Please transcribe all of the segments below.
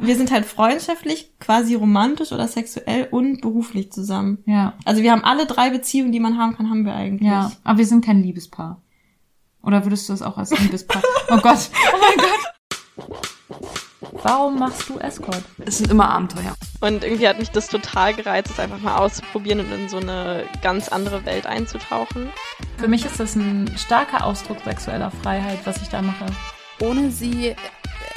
Wir sind halt freundschaftlich, quasi romantisch oder sexuell und beruflich zusammen. Ja. Also wir haben alle drei Beziehungen, die man haben kann, haben wir eigentlich. Ja, aber wir sind kein Liebespaar. Oder würdest du das auch als Liebespaar? oh Gott. Oh mein Gott. Warum machst du Escort? Es sind immer Abenteuer. Und irgendwie hat mich das total gereizt, es einfach mal auszuprobieren und in so eine ganz andere Welt einzutauchen. Für mich ist das ein starker Ausdruck sexueller Freiheit, was ich da mache. Ohne sie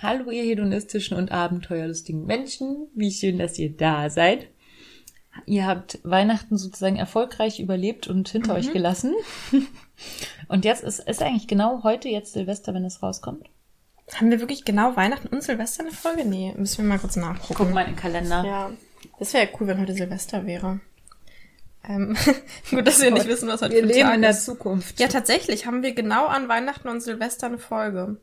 Hallo ihr hedonistischen und abenteuerlustigen Menschen, wie schön, dass ihr da seid. Ihr habt Weihnachten sozusagen erfolgreich überlebt und hinter Mhm. euch gelassen. Und jetzt ist, ist eigentlich genau heute jetzt Silvester, wenn es rauskommt. Haben wir wirklich genau Weihnachten und Silvester eine Folge? Nee, müssen wir mal kurz nachgucken. Guck mal in den Kalender. Ja, das wäre ja cool, wenn heute Silvester wäre. Ähm, gut, dass wir nicht wissen, was heute Wir leben Tag in der ist. Zukunft. Ja, tatsächlich haben wir genau an Weihnachten und Silvester eine Folge.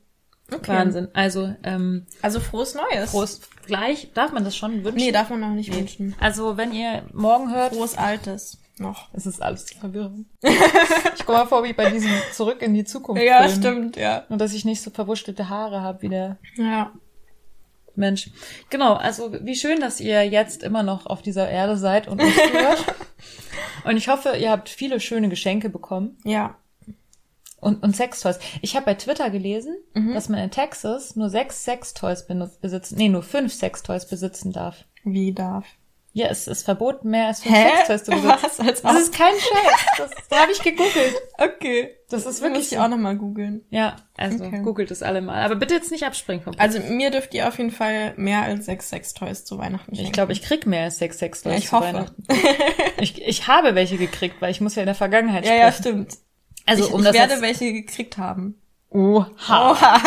Okay. Wahnsinn. Also, ähm, Also frohes Neues. Prost. Gleich, darf man das schon wünschen? Nee, darf man noch nicht wünschen. Also, wenn ihr morgen hört, Frohes Altes noch. es ist alles verwirrend. ich komme mal vor wie bei diesem Zurück in die Zukunft. Ja, Film. stimmt, ja. Nur, dass ich nicht so verwurstelte Haare habe wie der Ja. Mensch. Genau, also wie schön, dass ihr jetzt immer noch auf dieser Erde seid und uns hört. und ich hoffe, ihr habt viele schöne Geschenke bekommen. Ja. Und, und Sextoys. Ich habe bei Twitter gelesen, Mhm. dass man in Texas nur sechs Sextoys benutzt, besitzen, nee, nur fünf Sextoys besitzen darf. Wie darf? Ja, es ist verboten, mehr als fünf? Sextoys zu besitzen. Was? Als Das ist kein Scherz. Das, das habe ich gegoogelt. okay. Das ist wirklich muss ich auch nochmal googeln. Ja, also Okay. googelt es alle mal. Aber bitte jetzt nicht abspringen vom Also mir dürft ihr auf jeden Fall mehr als sechs Sextoys zu Weihnachten schenken. Ich glaube, ich krieg mehr als sechs Sextoys Ja, ich zu hoffe. Weihnachten. Ich, ich habe welche gekriegt, weil ich muss ja in der Vergangenheit Ja, sprechen. ja, stimmt. Also ich, um ich das werde jetzt, welche gekriegt haben. Oha.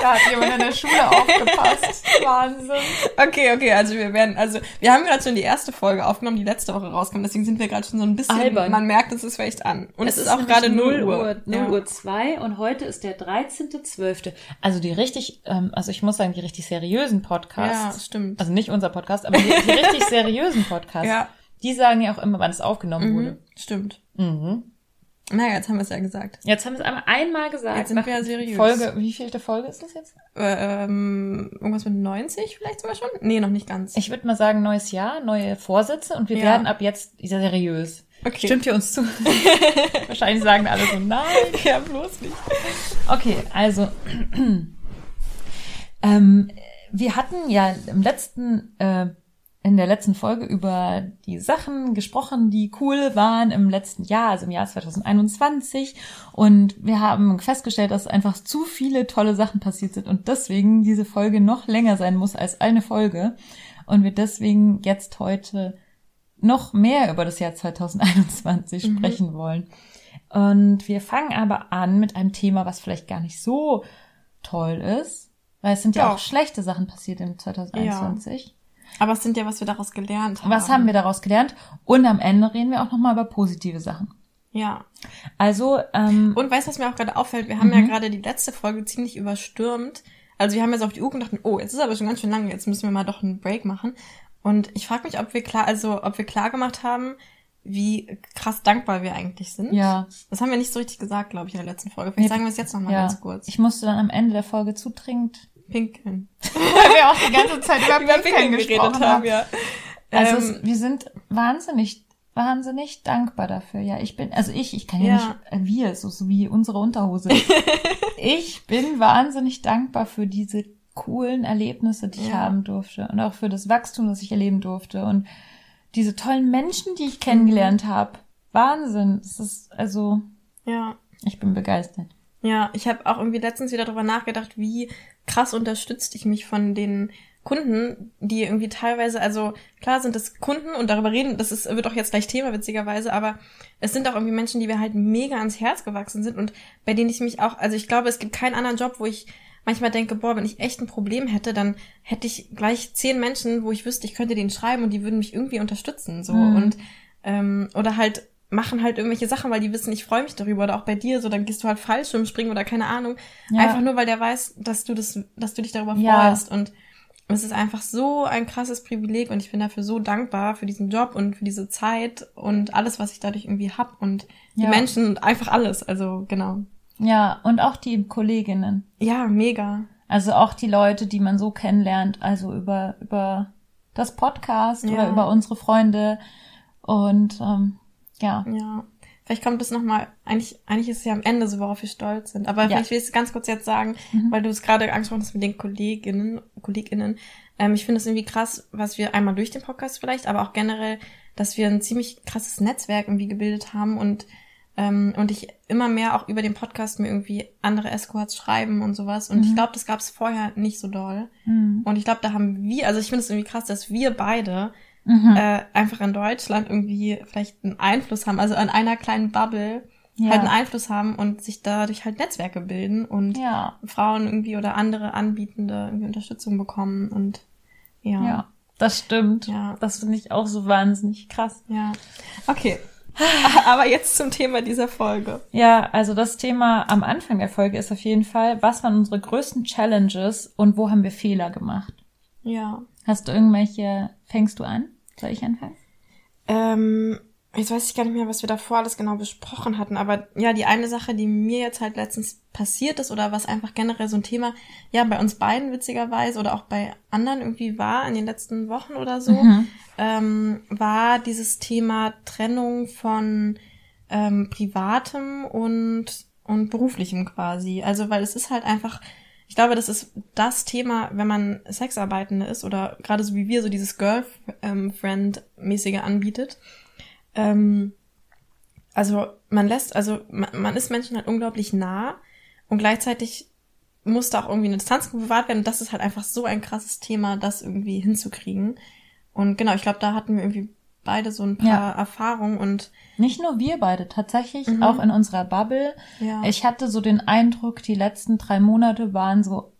Da hat jemand in der Schule aufgepasst. Wahnsinn. Okay, okay, also wir werden, also wir haben gerade schon die erste Folge aufgenommen, die letzte Woche rauskam, deswegen sind wir gerade schon so ein bisschen, Albern. man merkt, es ist vielleicht an. Und es, ist auch gerade 0 Uhr. 0 Ja. Uhr 2 und heute ist der 13.12. Also die richtig, ähm, also ich muss sagen, die richtig seriösen Ja, Podcasts, stimmt. also nicht unser Podcast, aber die, die richtig seriösen Podcasts, Ja. die sagen ja auch immer, wann es aufgenommen wurde. Mhm, stimmt. Mhm. Naja, jetzt haben wir es ja gesagt. Jetzt haben wir es einmal, einmal gesagt. Jetzt sind Nach wir seriös. Folge, wie vielte Folge ist das jetzt? Äh, ähm, irgendwas mit 90 vielleicht sogar schon? Nee, noch nicht ganz. Ich würde mal sagen, neues Jahr, neue Vorsätze und wir Ja. werden ab jetzt seriös. Okay. Stimmt ihr uns zu? Wahrscheinlich sagen alle so, nein. ja, bloß nicht. Okay, also ähm, wir hatten ja im letzten, äh, in der letzten Folge über die Sachen gesprochen, die cool waren im letzten Jahr, also im Jahr 2021. Und wir haben festgestellt, dass einfach zu viele tolle Sachen passiert sind und deswegen diese Folge noch länger sein muss als eine Folge. Und wir deswegen jetzt heute noch mehr über das Jahr 2021 Mhm. sprechen wollen. Und wir fangen aber an mit einem Thema, was vielleicht gar nicht so toll ist, weil es sind ja Doch. auch schlechte Sachen passiert im 2021. Aber es sind ja, was wir daraus gelernt haben. Was haben wir daraus gelernt? Und am Ende reden wir auch noch mal über positive Sachen. Ja. Also, ähm, Und weißt du, was mir auch gerade auffällt? Wir haben ja gerade die letzte Folge ziemlich überstürmt. Also wir haben jetzt auf die Uhr gedacht, oh, jetzt ist aber schon ganz schön lang, jetzt müssen wir mal doch einen Break machen. Und ich frage mich, ob wir klar, also ob wir klar gemacht haben, wie krass dankbar wir eigentlich sind. ja, Das haben wir nicht so richtig gesagt, glaube ich, in der letzten Folge. Vielleicht Nee, sagen wir es jetzt noch mal ja. ganz kurz. Ich musste dann am Ende der Folge zudringend, Pinkeln. weil wir auch die ganze Zeit über Pinkeln gesprochen haben. ja. Also Ähm, es, wir sind wahnsinnig, wahnsinnig dankbar dafür. Ja, ich bin, also ich, ich kann ja, Ja. nicht, äh, wir, so, so wie unsere Unterhose. ich bin wahnsinnig dankbar für diese coolen Erlebnisse, die ich Ja. haben durfte und auch für das Wachstum, das ich erleben durfte und diese tollen Menschen, die ich kennengelernt habe. Wahnsinn. Es ist, also, ja. ich bin begeistert. Ja, ich habe auch irgendwie letztens wieder darüber nachgedacht, wie krass unterstützt ich mich von den Kunden, die irgendwie teilweise, also klar sind es Kunden und darüber reden, das ist, wird auch jetzt gleich Thema witzigerweise, aber es sind auch irgendwie Menschen, die mir halt mega ans Herz gewachsen sind und bei denen ich mich auch, also ich glaube, es gibt keinen anderen Job, wo ich manchmal denke, boah, wenn ich echt ein Problem hätte, dann hätte ich gleich zehn Menschen, wo ich wüsste, ich könnte denen schreiben und die würden mich irgendwie unterstützen. So Mhm. und ähm, oder halt machen halt irgendwelche Sachen, weil die wissen, ich freue mich darüber. Oder auch bei dir, so dann gehst du halt Fallschirmspringen oder keine Ahnung. Ja. Einfach nur, weil der weiß, dass du das, dass du dich darüber Ja. freust. Und es ist einfach so ein krasses Privileg und ich bin dafür so dankbar für diesen Job und für diese Zeit und alles, was ich dadurch irgendwie hab und die Ja. Menschen und einfach alles. Also genau. Ja, und auch die Kolleginnen. Ja, mega. Also auch die Leute, die man so kennenlernt, also über, über das Podcast Ja. oder über unsere Freunde. Und ähm, ja. Ja. Vielleicht kommt es nochmal, eigentlich, eigentlich ist es ja am Ende so, worauf wir stolz sind. Aber Ja. vielleicht will ich es ganz kurz jetzt sagen, Mhm. weil du es gerade angesprochen hast mit den Kolleginnen, Kolleginnen. Ähm, ich finde es irgendwie krass, was wir einmal durch den Podcast vielleicht, aber auch generell, dass wir ein ziemlich krasses Netzwerk irgendwie gebildet haben und ähm, und ich immer mehr auch über den Podcast mir irgendwie andere Escorts schreiben und sowas. Und ich Mhm. glaube, das gab es vorher nicht so doll. Mhm. Und ich glaube, da haben wir, also ich finde es irgendwie krass, dass wir beide Mhm. äh, einfach in Deutschland irgendwie vielleicht einen Einfluss haben, also an einer kleinen Bubble ja. halt einen Einfluss haben und sich dadurch halt Netzwerke bilden und ja. Frauen irgendwie oder andere Anbietende irgendwie Unterstützung bekommen und ja. ja, das stimmt. Ja. Das finde ich auch so wahnsinnig krass. Ja. Okay. Aber jetzt zum Thema dieser Folge. Ja, also das Thema am Anfang der Folge ist auf jeden Fall, was waren unsere größten Challenges und wo haben wir Fehler gemacht? Ja. Hast du irgendwelche, fängst du an? Soll ich anfangen? Ähm, jetzt weiß ich gar nicht mehr, was wir davor alles genau besprochen hatten, aber ja, die eine Sache, die mir jetzt halt letztens passiert ist oder was einfach generell so ein Thema, ja, bei uns beiden witzigerweise oder auch bei anderen irgendwie war in den letzten Wochen oder so, Mhm. ähm, war dieses Thema Trennung von ähm, privatem und und beruflichem quasi. Also weil es ist halt einfach, ich glaube, das ist das Thema, wenn man Sexarbeitende ist oder gerade so wie wir so dieses Girlfriend-mäßige anbietet. Ähm, also man lässt, also man, man ist Menschen halt unglaublich nah und gleichzeitig muss da auch irgendwie eine Distanz bewahrt werden. Und das ist halt einfach so ein krasses Thema, das irgendwie hinzukriegen. Und genau, ich glaube, da hatten wir irgendwie beide so ein paar Ja. Erfahrungen und Nicht nur wir beide, tatsächlich Mhm. auch in unserer Bubble. ja. Ich hatte so den Eindruck, die letzten drei Monate waren so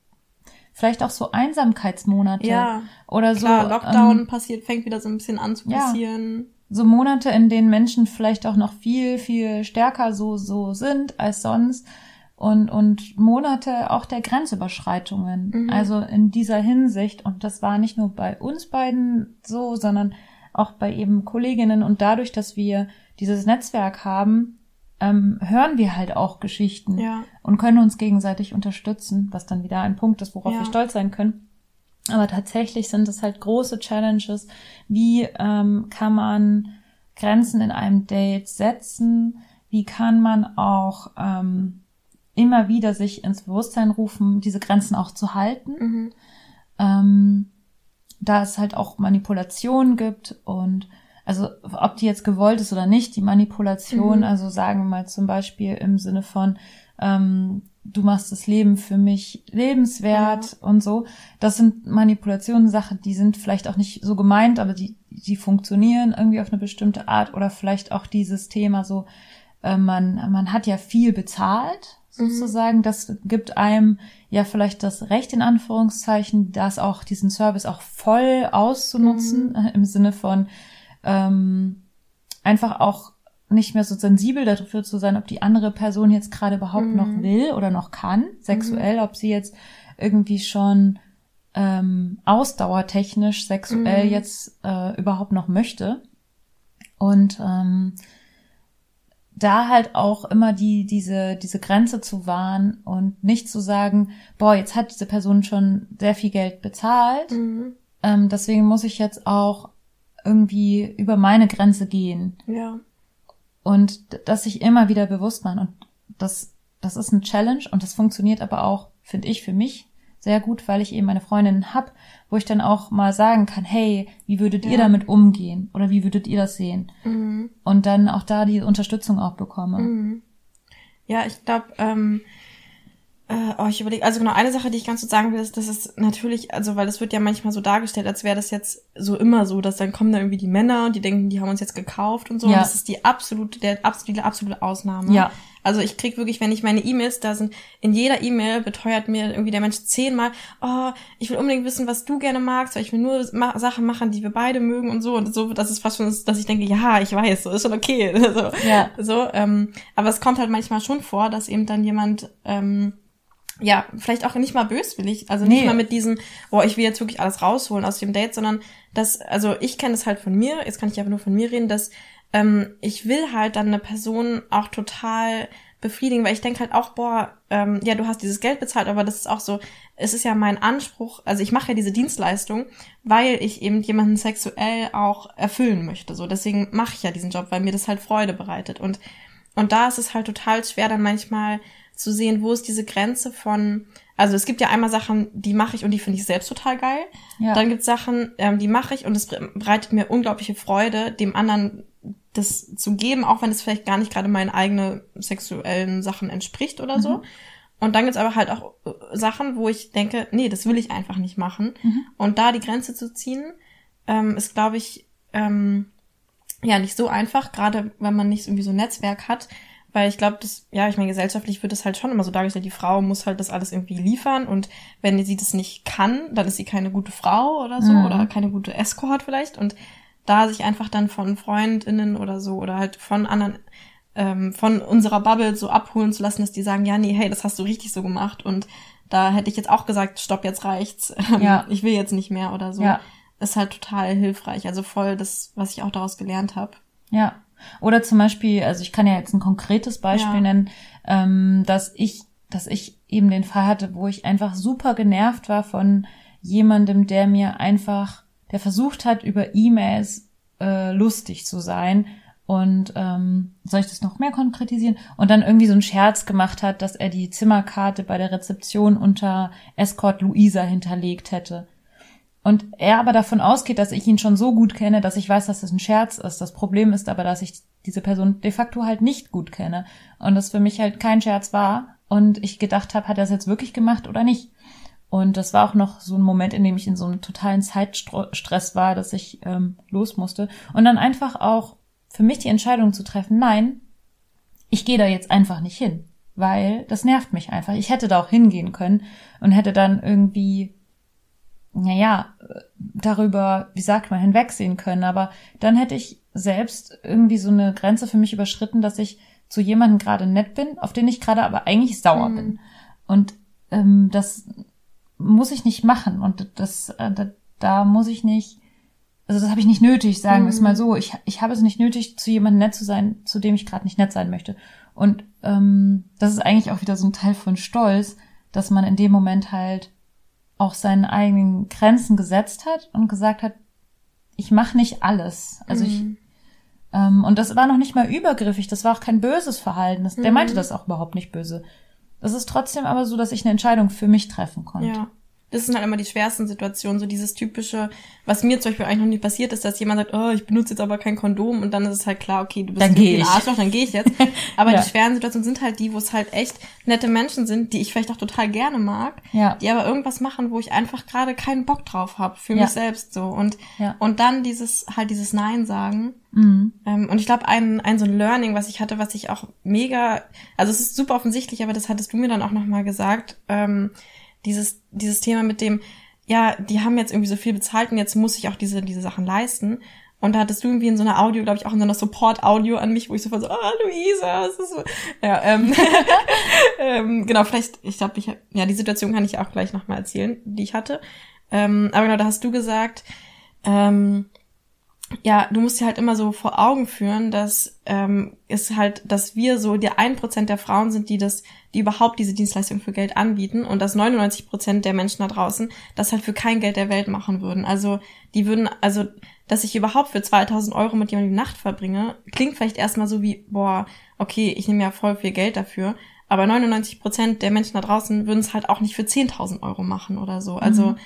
vielleicht auch so Einsamkeitsmonate ja, oder so klar, Lockdown ähm, passiert, fängt wieder so ein bisschen an zu Ja. passieren. so Monate, in denen Menschen vielleicht auch noch viel viel stärker so so sind als sonst und und Monate auch der Grenzüberschreitungen. Mhm. Also in dieser Hinsicht und das war nicht nur bei uns beiden so, sondern auch bei eben Kolleginnen und dadurch, dass wir dieses Netzwerk haben, ähm, hören wir halt auch Geschichten Ja, und können uns gegenseitig unterstützen, was dann wieder ein Punkt ist, worauf Ja. wir stolz sein können. Aber tatsächlich sind es halt große Challenges. Wie ähm, kann man Grenzen in einem Date setzen? Wie kann man auch ähm, immer wieder sich ins Bewusstsein rufen, diese Grenzen auch zu halten? mhm. ähm, da es halt auch Manipulation gibt und also ob die jetzt gewollt ist oder nicht, die Manipulation, Mhm. also sagen wir mal zum Beispiel im Sinne von ähm, du machst das Leben für mich lebenswert und so, das sind Manipulationen, Sachen, die sind vielleicht auch nicht so gemeint, aber die die funktionieren irgendwie auf eine bestimmte Art oder vielleicht auch dieses Thema so äh, man man hat ja viel bezahlt Mhm. sozusagen, das gibt einem ja vielleicht das Recht in Anführungszeichen, das auch diesen Service auch voll auszunutzen Mhm. äh, im Sinne von ähm, einfach auch nicht mehr so sensibel dafür zu sein, ob die andere Person jetzt gerade überhaupt Mhm. noch will oder noch kann, sexuell, ob sie jetzt irgendwie schon ähm, ausdauertechnisch sexuell Mhm. jetzt äh, überhaupt noch möchte. Und ähm, da halt auch immer die, diese, diese Grenze zu wahren und nicht zu sagen, boah, jetzt hat diese Person schon sehr viel Geld bezahlt, Mhm. ähm, deswegen muss ich jetzt auch irgendwie über meine Grenze gehen. Ja, und d- dass sich immer wieder bewusst machen. Und das, das ist ein Challenge und das funktioniert aber auch, finde ich, für mich sehr gut, weil ich eben meine Freundin hab, wo ich dann auch mal sagen kann, hey, wie würdet ihr Ja. damit umgehen oder wie würdet ihr das sehen? mhm. Und dann auch da die Unterstützung auch bekomme. Mhm. Ja, ich glaube, ähm, äh, oh, ich überlege, also genau, eine Sache, die ich ganz kurz sagen will, ist, dass es natürlich, also weil es wird ja manchmal so dargestellt, als wäre das jetzt so immer so, dass dann kommen da irgendwie die Männer und die denken, die haben uns jetzt gekauft und so. Ja. Und das ist die absolute, der absolute, absolute Ausnahme. Ja. Also ich krieg wirklich, wenn ich meine E-Mails, da sind, in jeder E-Mail beteuert mir irgendwie der Mensch zehnmal, oh, ich will unbedingt wissen, was du gerne magst, weil ich will nur ma Sachen machen, die wir beide mögen und so. Und so, das ist fast schon, dass ich denke, ja, ich weiß, so ist schon okay. so, Ja. so ähm, aber es kommt halt manchmal schon vor, dass eben dann jemand ähm, ja, vielleicht auch nicht mal böswillig, also nicht Nee. mal mit diesem, boah, ich will jetzt wirklich alles rausholen aus dem Date, sondern dass, also ich kenne es halt von mir, jetzt kann ich aber nur von mir reden, dass ähm, ich will halt dann eine Person auch total befriedigen, weil ich denke halt auch, boah, ähm, ja, du hast dieses Geld bezahlt, aber das ist auch so, es ist ja mein Anspruch, also ich mache ja diese Dienstleistung, weil ich eben jemanden sexuell auch erfüllen möchte, so, deswegen mache ich ja diesen Job, weil mir das halt Freude bereitet und und da ist es halt total schwer, dann manchmal zu sehen, wo ist diese Grenze von, also es gibt ja einmal Sachen, die mache ich und die finde ich selbst total geil. Ja. Dann gibt es Sachen, ähm, die mache ich und es bereitet mir unglaubliche Freude, dem anderen das zu geben, auch wenn es vielleicht gar nicht gerade meinen eigenen sexuellen Sachen entspricht oder so. Und dann gibt's aber halt auch äh, Sachen, wo ich denke, nee, das will ich einfach nicht machen. Und da die Grenze zu ziehen, ähm, ist, glaube ich, ähm, ja nicht so einfach, gerade wenn man nicht irgendwie so ein Netzwerk hat. Weil ich glaube, das, ja, ich meine, gesellschaftlich wird das halt schon immer so dargestellt, die Frau muss halt das alles irgendwie liefern und wenn sie das nicht kann, dann ist sie keine gute Frau oder so Mhm. oder keine gute Escort vielleicht. Und da sich einfach dann von FreundInnen oder so oder halt von anderen, ähm, von unserer Bubble so abholen zu lassen, dass die sagen, ja, nee, hey, das hast du richtig so gemacht und da hätte ich jetzt auch gesagt, stopp, jetzt reicht's. Ähm, Ja. Ich will jetzt nicht mehr oder so. Ja. Ist halt total hilfreich. Also voll das, was ich auch daraus gelernt habe. Ja. Oder zum Beispiel, also ich kann ja jetzt ein konkretes Beispiel Ja. nennen, ähm, dass ich, dass ich eben den Fall hatte, wo ich einfach super genervt war von jemandem, der mir einfach, der versucht hat, über E-Mails äh, lustig zu sein. Und ähm, soll ich das noch mehr konkretisieren? Und dann irgendwie so einen Scherz gemacht hat, dass er die Zimmerkarte bei der Rezeption unter Escort Luisa hinterlegt hätte. Und er aber davon ausgeht, dass ich ihn schon so gut kenne, dass ich weiß, dass das ein Scherz ist. Das Problem ist aber, dass ich diese Person de facto halt nicht gut kenne und das für mich halt kein Scherz war und ich gedacht habe, hat er es jetzt wirklich gemacht oder nicht. Und das war auch noch so ein Moment, in dem ich in so einem totalen Zeitstress war, dass ich ähm, los musste. Und dann einfach auch für mich die Entscheidung zu treffen, nein, ich gehe da jetzt einfach nicht hin, weil das nervt mich einfach. Ich hätte da auch hingehen können und hätte dann irgendwie naja, darüber, wie sagt man, hinwegsehen können. Aber dann hätte ich selbst irgendwie so eine Grenze für mich überschritten, dass ich zu jemandem gerade nett bin, auf den ich gerade aber eigentlich sauer Mhm. bin. Und ähm, das muss ich nicht machen. Und das, äh, da, da muss ich nicht, also das habe ich nicht nötig, sagen wir es Mhm. mal so. Ich, ich habe es nicht nötig, zu jemandem nett zu sein, zu dem ich gerade nicht nett sein möchte. Und ähm, das ist eigentlich auch wieder so ein Teil von Stolz, dass man in dem Moment halt auch seine eigenen Grenzen gesetzt hat und gesagt hat, ich mache nicht alles. Also ich Mhm. ähm, und das war noch nicht mal übergriffig, das war auch kein böses Verhalten. Das, Der Mhm. meinte das auch überhaupt nicht böse. Das ist trotzdem aber so, dass ich eine Entscheidung für mich treffen konnte. Ja. Das sind halt immer die schwersten Situationen, so dieses typische, was mir zum Beispiel eigentlich noch nie passiert ist, dass jemand sagt, oh, ich benutze jetzt aber kein Kondom und dann ist es halt klar, okay, du bist Dann ein. Arschloch, dann gehe ich jetzt. Aber Ja. die schweren Situationen sind halt die, wo es halt echt nette Menschen sind, die ich vielleicht auch total gerne mag, Ja. die aber irgendwas machen, wo ich einfach gerade keinen Bock drauf habe, für Ja. mich selbst so. Und, und dann dieses, halt dieses Nein sagen. Mhm. Ähm, und ich glaube, ein, ein so ein Learning, was ich hatte, was ich auch mega, also es ist super offensichtlich, aber das hattest du mir dann auch nochmal gesagt, ähm, dieses, dieses Thema mit dem, ja, die haben jetzt irgendwie so viel bezahlt und jetzt muss ich auch diese, diese Sachen leisten. Und da hattest du irgendwie in so einer Audio, glaube ich, auch in so einer Support-Audio an mich, wo ich sofort so, ah, Luisa, das ist so. Ja, ähm, ähm, genau, vielleicht, ich glaube, ich, ja, die Situation kann ich auch gleich nochmal erzählen, die ich hatte. Ähm, aber genau, da hast du gesagt, ähm, ja, du musst dir halt immer so vor Augen führen, dass ähm, es halt, dass wir so der ein Prozent der Frauen sind, die das, die überhaupt diese Dienstleistung für Geld anbieten und dass 99 Prozent der Menschen da draußen das halt für kein Geld der Welt machen würden. Also die würden, also dass ich überhaupt für 2000 Euro mit jemandem die Nacht verbringe, klingt vielleicht erstmal so wie, boah, okay, ich nehme ja voll viel Geld dafür. Aber 99 Prozent der Menschen da draußen würden es halt auch nicht für 10.000 Euro machen oder so. Also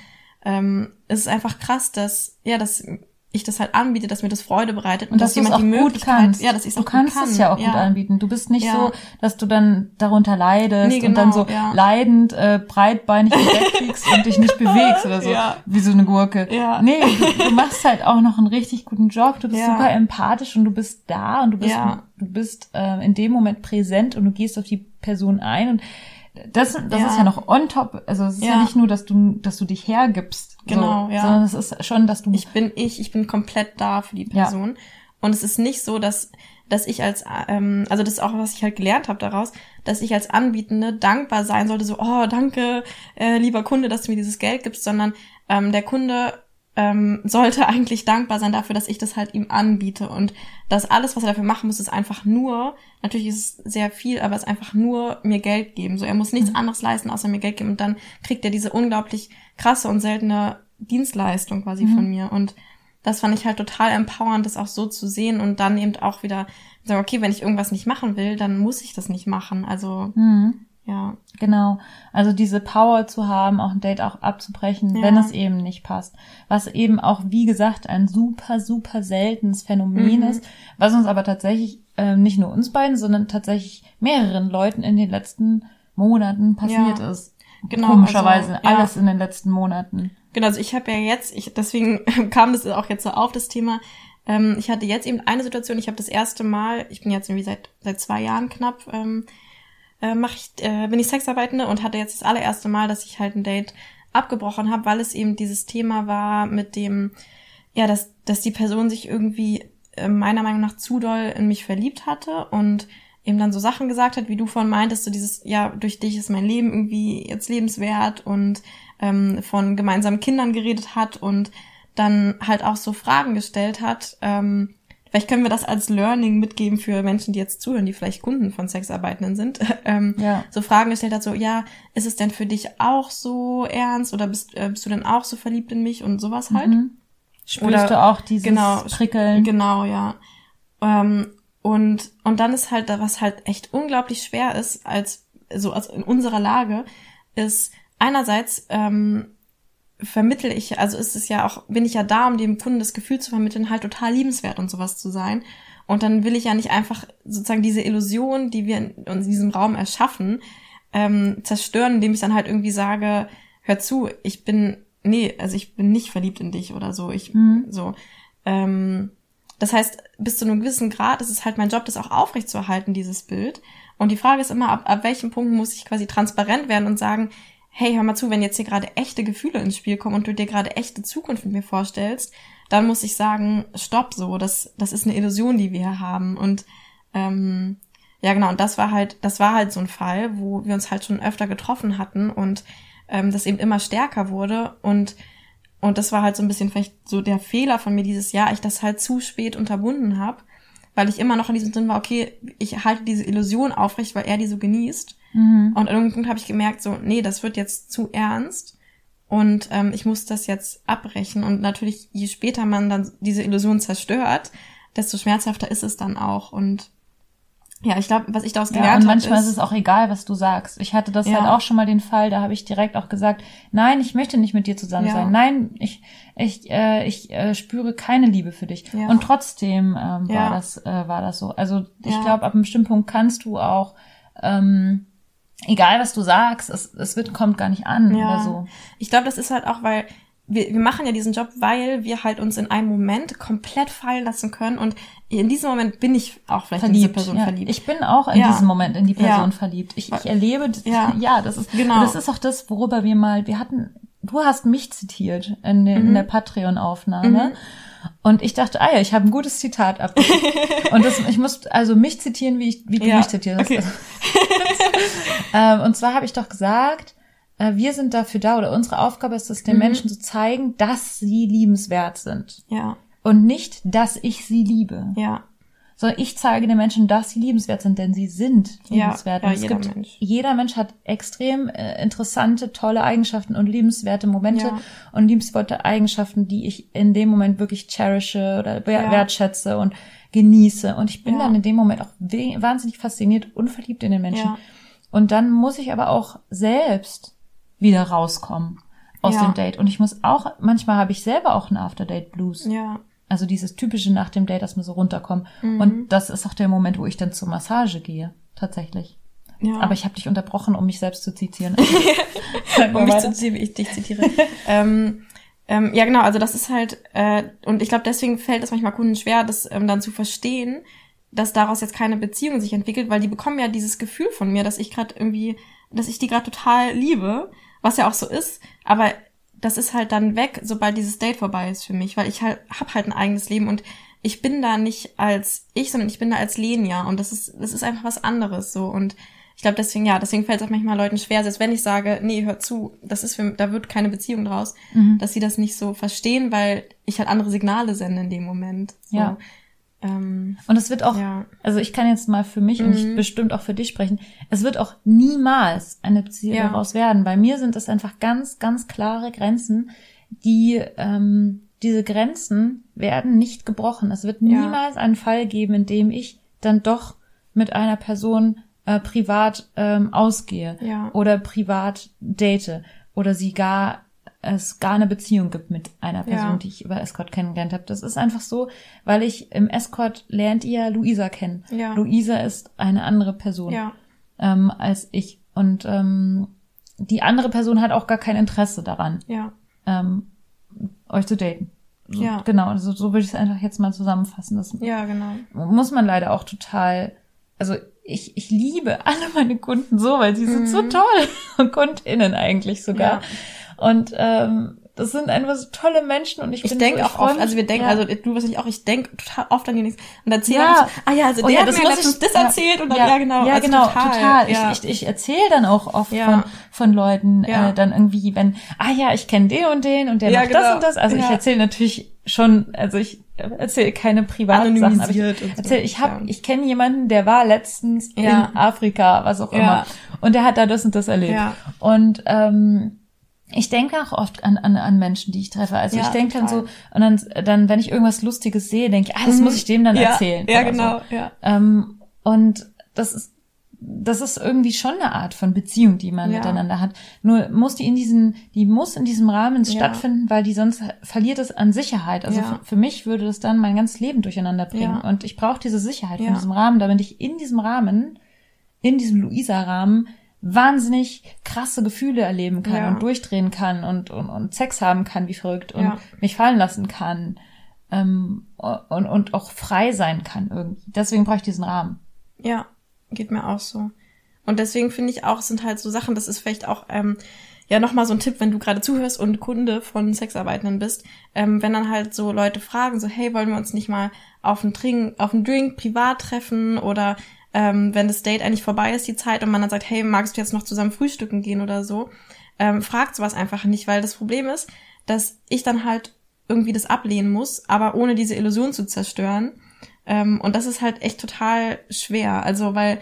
ähm, es ist einfach krass, dass, ja, dass ich das halt anbiete, dass mir das Freude bereitet Und dass, du es auch gut kannst. ja, dass ich es du auch gut kannst kann. es ja auch gut anbieten. Du bist nicht Ja. so, dass du dann darunter leidest Nee, und dann genau, so ja. leidend, äh, breitbeinig im Bett liegst und dich nicht bewegst oder so. Ja. Wie so eine Gurke. Ja. Nee, du, du machst halt auch noch einen richtig guten Job. Du bist Ja. super empathisch und du bist da und du bist, Ja. du bist äh, in dem Moment präsent und du gehst auf die Person ein und das, das Ja. ist ja noch on top. Also es ist ja. Ja. nicht nur, dass du, dass du dich hergibst. Genau, so, ja. Sondern es ist schon, dass du Ich bin ich, ich bin komplett da für die Ja. Person. Und es ist nicht so, dass, dass ich als, ähm, also das ist auch, was ich halt gelernt habe daraus, dass ich als Anbietende dankbar sein sollte, so, oh, danke, äh, lieber Kunde, dass du mir dieses Geld gibst, sondern ähm, der Kunde ähm, sollte eigentlich dankbar sein dafür, dass ich das halt ihm anbiete. Und dass alles, was er dafür machen muss, ist einfach nur, natürlich ist es sehr viel, aber es ist einfach nur mir Geld geben. So, er muss nichts anderes leisten, außer mir Geld geben. Und dann kriegt er diese unglaublich krasse und seltene Dienstleistung quasi von mir. Und das fand ich halt total empowernd, das auch so zu sehen und dann eben auch wieder sagen, okay, wenn ich irgendwas nicht machen will, dann muss ich das nicht machen. Also, Mhm. Ja. Genau. Also diese Power zu haben, auch ein Date auch abzubrechen, Ja. wenn es eben nicht passt. Was eben auch, wie gesagt, ein super, super seltenes Phänomen Mhm. ist, was uns aber tatsächlich ähm, nicht nur uns beiden, sondern tatsächlich mehreren Leuten in den letzten Monaten passiert Ja. ist. Genau, Komischerweise. also, ja. Alles in den letzten Monaten. Genau, also ich habe ja jetzt, ich, deswegen kam das auch jetzt so auf, das Thema. Ähm, ich hatte jetzt eben eine Situation, ich habe das erste Mal, ich bin jetzt irgendwie seit, seit zwei Jahren knapp, ähm, äh, mach ich, äh, bin ich Sexarbeitende und hatte jetzt das allererste Mal, dass ich halt ein Date abgebrochen habe, weil es eben dieses Thema war mit dem, ja, dass, dass die Person sich irgendwie äh, meiner Meinung nach zu doll in mich verliebt hatte und eben dann so Sachen gesagt hat, wie du vorhin meintest, so dieses, ja, durch dich ist mein Leben irgendwie jetzt lebenswert und ähm, von gemeinsamen Kindern geredet hat und dann halt auch so Fragen gestellt hat. Ähm, vielleicht können wir das als Learning mitgeben für Menschen, die jetzt zuhören, die vielleicht Kunden von Sexarbeitenden sind. ähm, Ja. So Fragen gestellt hat, so, ja, ist es denn für dich auch so ernst oder bist, äh, bist du denn auch so verliebt in mich und sowas halt? Mhm. Spürst Oder- du auch dieses genau, Prickeln? Genau, ja. Ähm, und, und dann ist halt, was halt echt unglaublich schwer ist, als so als in unserer Lage, ist einerseits ähm, vermittel ich, also ist es ja auch, bin ich ja da, um dem Kunden das Gefühl zu vermitteln, halt total liebenswert und sowas zu sein. Und dann will ich ja nicht einfach sozusagen diese Illusion, die wir in, in diesem Raum erschaffen, ähm, zerstören, indem ich dann halt irgendwie sage, hör zu, ich bin, nee, also ich bin nicht verliebt in dich oder so. Ich, Mhm. so. Ähm, das heißt, bis zu einem gewissen Grad ist es halt mein Job, das auch aufrechtzuerhalten, dieses Bild. Und die Frage ist immer, ab, ab welchem Punkt muss ich quasi transparent werden und sagen, hey, hör mal zu, wenn jetzt hier gerade echte Gefühle ins Spiel kommen und du dir gerade echte Zukunft mit mir vorstellst, dann muss ich sagen, stopp so, das, das ist eine Illusion, die wir hier haben. Und ähm, ja, genau, und das war halt, das war halt so ein Fall, wo wir uns halt schon öfter getroffen hatten und ähm, das eben immer stärker wurde und und das war halt so ein bisschen vielleicht so der Fehler von mir dieses Jahr, ich das halt zu spät unterbunden habe, weil ich immer noch in diesem Sinn war, okay, ich halte diese Illusion aufrecht, weil er die so genießt. Mhm. Und an irgendeinem Punkt habe ich gemerkt, so, nee, das wird jetzt zu ernst und ähm, ich muss das jetzt abbrechen. Und natürlich, je später man dann diese Illusion zerstört, desto schmerzhafter ist es dann auch. Und ja, ich glaube, was ich daraus Ja, gelernt und habe, manchmal ist, ist es auch egal, was du sagst. Ich hatte das Ja. halt auch schon mal den Fall, da habe ich direkt auch gesagt, nein, ich möchte nicht mit dir zusammen Ja. sein. Nein, ich ich äh, ich äh, spüre keine Liebe für dich. Ja. Und trotzdem ähm, war Ja. das äh, war das so. Also ich Ja. glaube, ab einem bestimmten Punkt kannst du auch ähm, egal was du sagst, es, es wird kommt gar nicht an Ja. oder so. Ich glaube, das ist halt auch, weil wir, wir machen ja diesen Job, weil wir halt uns in einem Moment komplett fallen lassen können und in diesem Moment bin ich auch vielleicht in diese Verliebt. Person ja. verliebt. Ich bin auch in Ja. diesem Moment in die Person verliebt. Ich, ich erlebe, Ja. ja, das ist, Genau. das ist auch das, worüber wir mal, wir hatten, du hast mich zitiert in, der- Mhm. in der Patreon-Aufnahme. Und ich dachte, ah ja, ich habe ein gutes Zitat ab. und das, ich muss also mich zitieren, wie, ich, wie du Ja, mich zitierst. okay. ähm, und zwar habe ich doch gesagt, äh, wir sind dafür da, oder unsere Aufgabe ist es, den Mhm. Menschen zu zeigen, dass sie liebenswert sind. ja, Und nicht, dass ich sie liebe ja, sondern ich zeige den Menschen, dass sie liebenswert sind, denn sie sind Ja, liebenswert. ja, Und es jeder gibt, Mensch. jeder Mensch hat extrem äh, interessante, tolle Eigenschaften und liebenswerte Momente Ja. und liebenswerte Eigenschaften, die ich in dem Moment wirklich cherishe oder wer- Ja. wertschätze und genieße. Und ich bin Ja. dann in dem Moment auch wahnsinnig fasziniert und verliebt in den Menschen. Ja. Und dann muss ich aber auch selbst wieder rauskommen aus Ja. dem Date. Und ich muss auch, manchmal habe ich selber auch einen After-Date-Blues. ja. Also dieses typische nach dem Date, dass wir so runterkommen. Mhm. Und das ist auch der Moment, wo ich dann zur Massage gehe, tatsächlich. Ja. Aber ich habe dich unterbrochen, um mich selbst zu zitieren. Mal um mich zu zitieren, ich dich zitiere. ähm, ähm, ja, genau, also das ist halt, äh, und ich glaube, deswegen fällt es manchmal Kunden schwer, das ähm, dann zu verstehen, dass daraus jetzt keine Beziehung sich entwickelt, weil die bekommen ja dieses Gefühl von mir, dass ich gerade irgendwie, dass ich die gerade total liebe, was ja auch so ist, aber das ist halt dann weg, sobald dieses Date vorbei ist für mich, weil ich halt hab halt ein eigenes Leben und ich bin da nicht als ich, sondern ich bin da als Lenia und das ist das ist einfach was anderes so und ich glaube deswegen ja, deswegen fällt es auch manchmal Leuten schwer, selbst wenn ich sage, nee, hör zu, das ist für, da wird keine Beziehung draus, Mhm. dass sie das nicht so verstehen, weil ich halt andere Signale sende in dem Moment. So. Ja. Ähm, Und es wird auch, Ja. also ich kann jetzt mal für mich und ich Mhm. bestimmt auch für dich sprechen, es wird auch niemals eine Beziehung Ja. daraus werden. Bei mir sind es einfach ganz, ganz klare Grenzen, die, ähm, diese Grenzen werden nicht gebrochen. Es wird Ja. niemals einen Fall geben, in dem ich dann doch mit einer Person äh, privat ähm, ausgehe Ja. oder privat date oder sie gar es gar eine Beziehung gibt mit einer Person, Ja. die ich über Escort kennengelernt habe. Das ist einfach so, weil ich im Escort lernt ihr Luisa kennen. Ja. Luisa ist eine andere Person ja, ähm, als ich und ähm, die andere Person hat auch gar kein Interesse daran, ja, ähm, euch zu daten. So, Ja. Genau, also so würde ich es einfach jetzt mal zusammenfassen. Das ja, genau. muss man leider auch total, also ich, ich liebe alle meine Kunden so, weil sie sind so toll. KundInnen eigentlich sogar. Mhm. Ja. Und ähm, das sind einfach so tolle Menschen und ich, Ich bin denke so, auch oft, also wir denken, ja. also du wahrscheinlich auch, ich denke total oft an die nächsten und erzähle Ja. ah ja, also Oh der ja, hat das mir letztens das ja. erzählt und dann, ja, genau, Ja, also genau, total. total. Ja. Ich, ich, ich erzähle dann auch oft Ja. von, von Leuten Ja. äh, dann irgendwie, wenn, ah ja, ich kenne den und den und der Ja, macht das genau. und das. Also ich Ja. erzähle natürlich schon, also ich erzähle keine privaten Sachen, aber ich Anonymisiert und so. erzähl, ich habe, Ja. ich kenne jemanden, der war letztens Ja. in Afrika, was auch Ja. immer, und der hat da das und das erlebt. Ja. Und ähm, ich denke auch oft an, an, an Menschen, die ich treffe. Also Ja, ich denke dann so, und dann, dann, wenn ich irgendwas Lustiges sehe, denke ich, ah, das Mhm. muss ich dem dann ja, erzählen. Ja, genau, So. ja. Ähm, und das ist, das ist irgendwie schon eine Art von Beziehung, die man Ja. miteinander hat. Nur muss die in diesen, die muss in diesem Rahmen stattfinden, weil die sonst verliert es an Sicherheit. Also für, für mich würde das dann mein ganzes Leben durcheinander bringen. Und ich brauche diese Sicherheit von diesem Rahmen, damit ich in diesem Rahmen, in diesem Luisa-Rahmen wahnsinnig krasse Gefühle erleben kann Ja. und durchdrehen kann und, und, und Sex haben kann wie verrückt und Ja. mich fallen lassen kann ähm, und, und auch frei sein kann irgendwie. Deswegen brauche ich diesen Rahmen. Ja, geht mir auch so. Und deswegen finde ich auch, es sind halt so Sachen, das ist vielleicht auch, ähm, ja, nochmal so ein Tipp, wenn du gerade zuhörst und Kunde von Sexarbeitenden bist, ähm, wenn dann halt so Leute fragen, so, hey, wollen wir uns nicht mal auf einen Drink, auf einen Drink privat treffen oder ähm, wenn das Date eigentlich vorbei ist, die Zeit, und man dann sagt, hey, magst du jetzt noch zusammen frühstücken gehen oder so, ähm, fragt sowas einfach nicht, weil das Problem ist, dass ich dann halt irgendwie das ablehnen muss, aber ohne diese Illusion zu zerstören. Ähm, und das ist halt echt total schwer. Also, weil,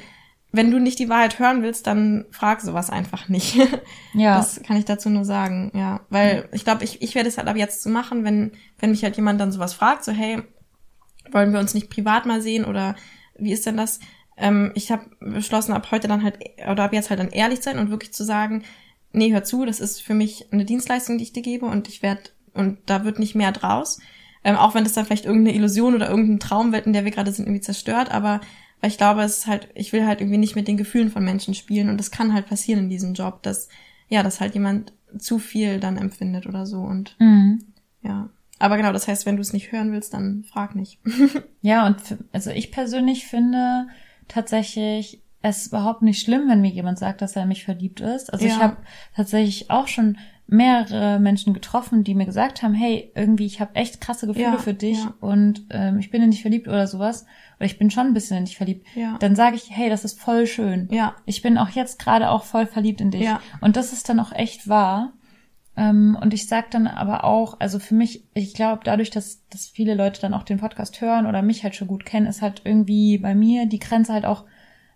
wenn du nicht die Wahrheit hören willst, dann frag sowas einfach nicht. Ja. Das kann ich dazu nur sagen, ja. Weil ich glaube, ich, ich werde es halt ab jetzt so machen, wenn, wenn mich halt jemand dann sowas fragt, so, hey, wollen wir uns nicht privat mal sehen oder wie ist denn das? Ähm, ich habe beschlossen, ab heute dann halt, oder ab jetzt halt dann ehrlich sein und wirklich zu sagen, nee, hör zu, das ist für mich eine Dienstleistung, die ich dir gebe und ich werde, und da wird nicht mehr draus. Ähm, auch wenn das dann vielleicht irgendeine Illusion oder irgendeine Traumwelt, in der wir gerade sind, irgendwie zerstört, aber weil ich glaube, es ist halt, ich will halt irgendwie nicht mit den Gefühlen von Menschen spielen und das kann halt passieren in diesem Job, dass, ja, dass halt jemand zu viel dann empfindet oder so und Mhm. ja. Aber genau, das heißt, wenn du es nicht hören willst, dann frag nicht. Ja, und also ich persönlich finde tatsächlich es überhaupt nicht schlimm, wenn mir jemand sagt, dass er in mich verliebt ist. Also ich Ja. habe tatsächlich auch schon mehrere Menschen getroffen, die mir gesagt haben, hey, irgendwie, ich habe echt krasse Gefühle Ja, für dich ja. und ähm, ich bin in dich verliebt oder sowas. Oder ich bin schon ein bisschen in dich verliebt. Ja. Dann sage ich, hey, das ist voll schön. Ja. Ich bin auch jetzt gerade auch voll verliebt in dich. Ja. Und das ist dann auch echt wahr. Ähm, und ich sag dann aber auch, also für mich, ich glaube, dadurch, dass, dass viele Leute dann auch den Podcast hören oder mich halt schon gut kennen, ist halt irgendwie bei mir die Grenze halt auch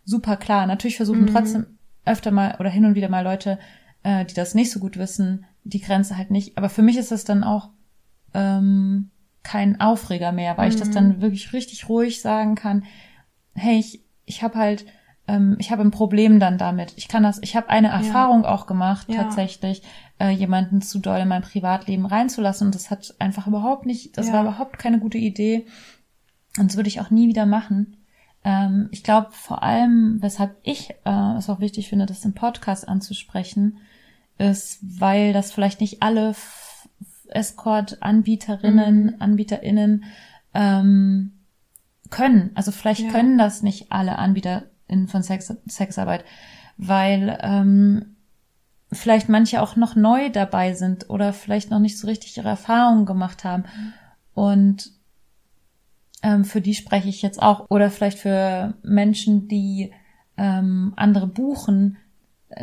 super klar. Natürlich versuchen Mhm. trotzdem öfter mal oder hin und wieder mal Leute, äh, die das nicht so gut wissen, die Grenze halt nicht. Aber für mich ist das dann auch ähm, kein Aufreger mehr, weil ich das Mhm. dann wirklich richtig ruhig sagen kann, hey, ich, ich habe halt ähm, ich habe ein Problem dann damit. Ich kann das, ich habe eine Erfahrung auch gemacht, Ja. tatsächlich, äh, jemanden zu doll in mein Privatleben reinzulassen. Und das hat einfach überhaupt nicht, das Ja. war überhaupt keine gute Idee. Und das würde ich auch nie wieder machen. Ähm, ich glaube vor allem, weshalb ich äh, es auch wichtig finde, das im Podcast anzusprechen, ist, weil das vielleicht nicht alle Escort-Anbieterinnen, Mhm. AnbieterInnen ähm, können. Also vielleicht Ja. können das nicht alle AnbieterInnen von Sex, Sexarbeit, weil ähm, vielleicht manche auch noch neu dabei sind oder vielleicht noch nicht so richtig ihre Erfahrungen gemacht haben. Und ähm, für die spreche ich jetzt auch. Oder vielleicht für Menschen, die ähm, andere buchen,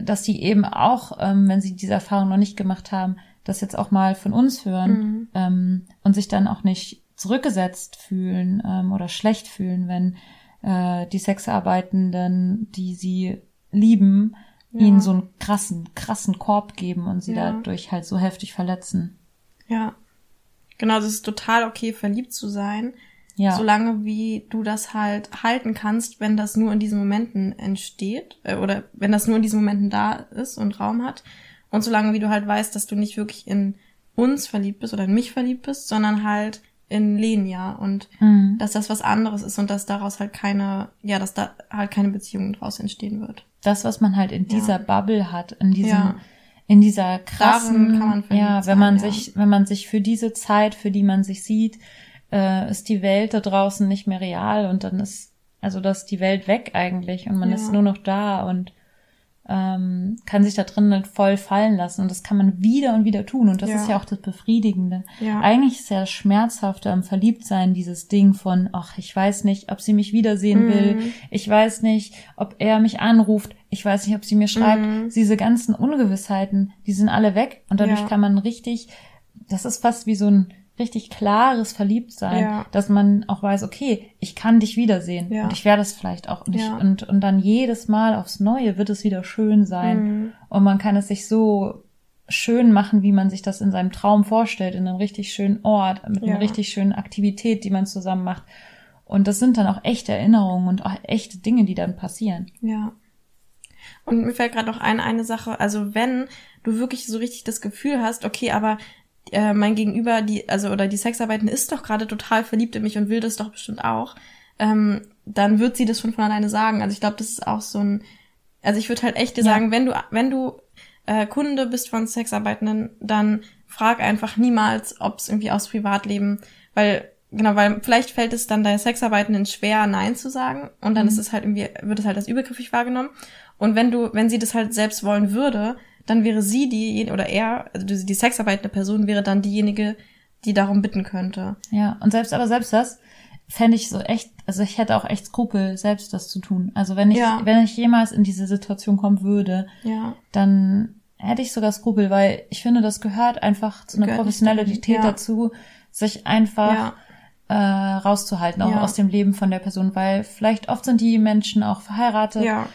dass die eben auch, ähm, wenn sie diese Erfahrung noch nicht gemacht haben, das jetzt auch mal von uns hören Mhm. ähm, und sich dann auch nicht zurückgesetzt fühlen ähm, oder schlecht fühlen, wenn äh, die Sexarbeitenden, die sie lieben, Ja. ihnen so einen krassen, krassen Korb geben und sie Ja. dadurch halt so heftig verletzen. Ja. Genau, also es ist total okay, verliebt zu sein, Ja. solange wie du das halt halten kannst, wenn das nur in diesen Momenten entsteht äh, oder wenn das nur in diesen Momenten da ist und Raum hat und solange wie du halt weißt, dass du nicht wirklich in uns verliebt bist oder in mich verliebt bist, sondern halt in Lenia und Mhm. dass das was anderes ist und dass daraus halt keine, ja, dass da halt keine Beziehung draus entstehen wird. das, was man halt in dieser Bubble hat, in diesem, Ja. in dieser krassen, man ja, wenn sein, man ja. sich, wenn man sich für diese Zeit, für die man sich sieht, äh, ist die Welt da draußen nicht mehr real und dann ist, also das ist die Welt weg eigentlich und man Ja. ist nur noch da und ähm, kann sich da drin halt voll fallen lassen und das kann man wieder und wieder tun und das Ja. ist ja auch das Befriedigende. Ja. Eigentlich ist ja das Schmerzhafte am Verliebtsein dieses Ding von, ach, ich weiß nicht, ob sie mich wiedersehen Mhm. will, ich weiß nicht, ob er mich anruft, ich weiß nicht, ob sie mir schreibt. Mhm. Diese ganzen Ungewissheiten, die sind alle weg und dadurch Ja. kann man richtig, das ist fast wie so ein richtig klares Verliebtsein, Ja. dass man auch weiß, okay, ich kann dich wiedersehen Ja. und ich werde es vielleicht auch und, ich, Ja. und, und dann jedes Mal aufs Neue wird es wieder schön sein Mhm. und man kann es sich so schön machen, wie man sich das in seinem Traum vorstellt, in einem richtig schönen Ort, mit einer richtig schönen Aktivität, die man zusammen macht. Und das sind dann auch echte Erinnerungen und auch echte Dinge, die dann passieren. Ja. Und mir fällt gerade noch ein, eine Sache, also wenn du wirklich so richtig das Gefühl hast, okay, aber äh, mein Gegenüber, die, also oder die Sexarbeiten ist doch gerade total verliebt in mich und will das doch bestimmt auch, ähm, dann wird sie das schon von alleine sagen. Also ich glaube, das ist auch so ein, also ich würde halt echt dir Ja. sagen, wenn du, wenn du äh, Kunde bist von Sexarbeitenden, dann frag einfach niemals, ob es irgendwie aus Privatleben, weil genau, weil vielleicht fällt es dann deinen Sexarbeitenden schwer, Nein zu sagen und dann ist es halt irgendwie, wird es halt als übergriffig wahrgenommen. Und wenn du, wenn sie das halt selbst wollen würde, dann wäre sie die, oder er, also die die sexarbeitende Person wäre dann diejenige, die darum bitten könnte. Ja, und selbst, aber selbst das fände ich so echt, also ich hätte auch echt Skrupel, selbst das zu tun. Also wenn ich, Ja. wenn ich jemals in diese Situation kommen würde, Ja. dann hätte ich sogar Skrupel, weil ich finde, das gehört einfach zu einer Professionalität ja. dazu, sich einfach äh, rauszuhalten, auch aus dem Leben von der Person, weil vielleicht oft sind die Menschen auch verheiratet. Ja.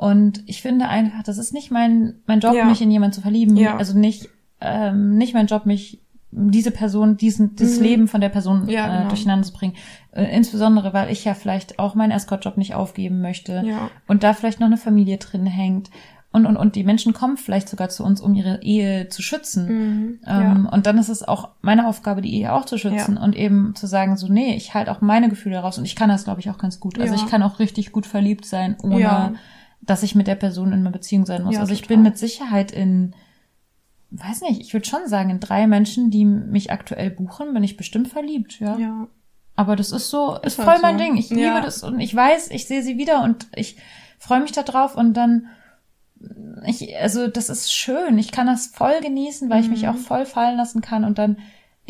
Und ich finde einfach, das ist nicht mein, mein Job, Ja. mich in jemanden zu verlieben. Ja. Also nicht, ähm, nicht mein Job, mich diese Person, diesen, dieses Mhm. Leben von der Person Ja, äh, genau. durcheinander zu bringen. Äh, insbesondere, weil ich ja vielleicht auch meinen Escort-Job nicht aufgeben möchte Ja. und da vielleicht noch eine Familie drin hängt. Und, und, und die Menschen kommen vielleicht sogar zu uns, um ihre Ehe zu schützen. Mhm. Ähm, Und dann ist es auch meine Aufgabe, die Ehe auch zu schützen Ja. und eben zu sagen, so, nee, ich halte auch meine Gefühle raus und ich kann das, glaube ich, auch ganz gut. Also Ja. ich kann auch richtig gut verliebt sein, ohne Ja. Dass ich mit der Person in einer Beziehung sein muss. Ja, also ich total. bin mit Sicherheit in, weiß nicht, ich würde schon sagen, in drei Menschen, die mich aktuell buchen, bin ich bestimmt verliebt, ja. Ja. Aber das ist so, ist, Ist halt voll so. mein Ding. Ich liebe Ja. das und ich weiß, ich sehe sie wieder und ich freue mich da drauf und dann ich, also das ist schön. Ich kann das voll genießen, weil ich mich Mhm. auch voll fallen lassen kann und dann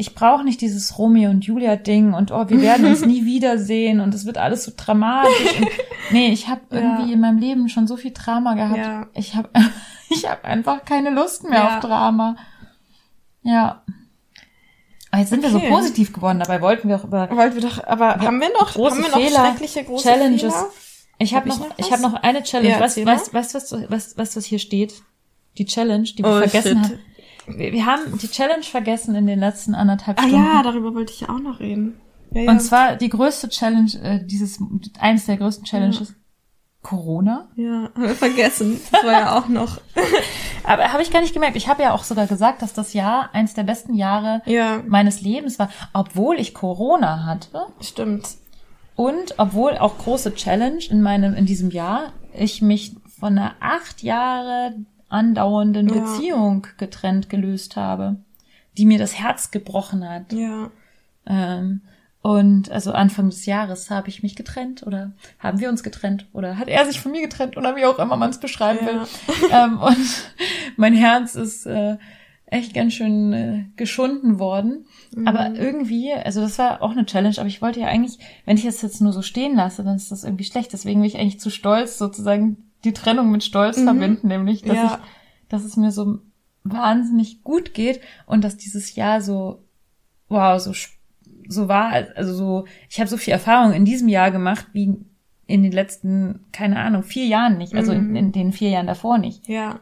ich brauche nicht dieses Romeo und Julia Ding und oh, wir werden uns nie wiedersehen und es wird alles so dramatisch. Und, nee, ich habe Ja. irgendwie in meinem Leben schon so viel Drama gehabt. Ja. Ich habe ich habe einfach keine Lust mehr Ja. auf Drama. Ja. Aber jetzt sind wir so Okay. positiv geworden, dabei wollten wir auch über Wollten wir doch, aber haben wir noch, große haben wir noch Fehler, schreckliche große Challenges. Fehler? Ich Hab habe ich noch, noch ich habe noch eine Challenge. Ja, weißt weißt, weißt, was, was, was, was hier steht? Die Challenge, die wir Oh, vergessen shit. haben. Wir, wir haben die Challenge vergessen in den letzten anderthalb Ah Stunden. ja, darüber wollte ich ja auch noch reden. Ja, ja. Und zwar die größte Challenge, äh, dieses, eines der größten Challenges. Corona. Ja, haben wir vergessen. Das war ja auch noch. Aber habe ich gar nicht gemerkt. Ich habe ja auch sogar gesagt, dass das Jahr eins der besten Jahre Ja, meines Lebens war, obwohl ich Corona hatte stimmt. und obwohl auch große Challenge in meinem in diesem Jahr ich mich von einer acht Jahre andauernden Ja. Beziehung getrennt gelöst habe, die mir das Herz gebrochen hat. Ja. Ähm, und also Anfang des Jahres habe ich mich getrennt oder haben wir uns getrennt oder hat er sich von mir getrennt oder wie auch immer man es beschreiben will. ähm, und mein Herz ist äh, echt ganz schön äh, geschunden worden. Aber irgendwie, also das war auch eine Challenge, aber ich wollte ja eigentlich, wenn ich es jetzt nur so stehen lasse, dann ist das irgendwie schlecht. Deswegen bin ich eigentlich zu stolz, sozusagen die Trennung mit Stolz verbinden, nämlich, dass Ja. ich, dass es mir so wahnsinnig gut geht und dass dieses Jahr so, wow, so, so war, also so, ich habe so viel Erfahrung in diesem Jahr gemacht, wie in den letzten, keine Ahnung, vier Jahren nicht, also in, in den vier Jahren davor nicht. Ja.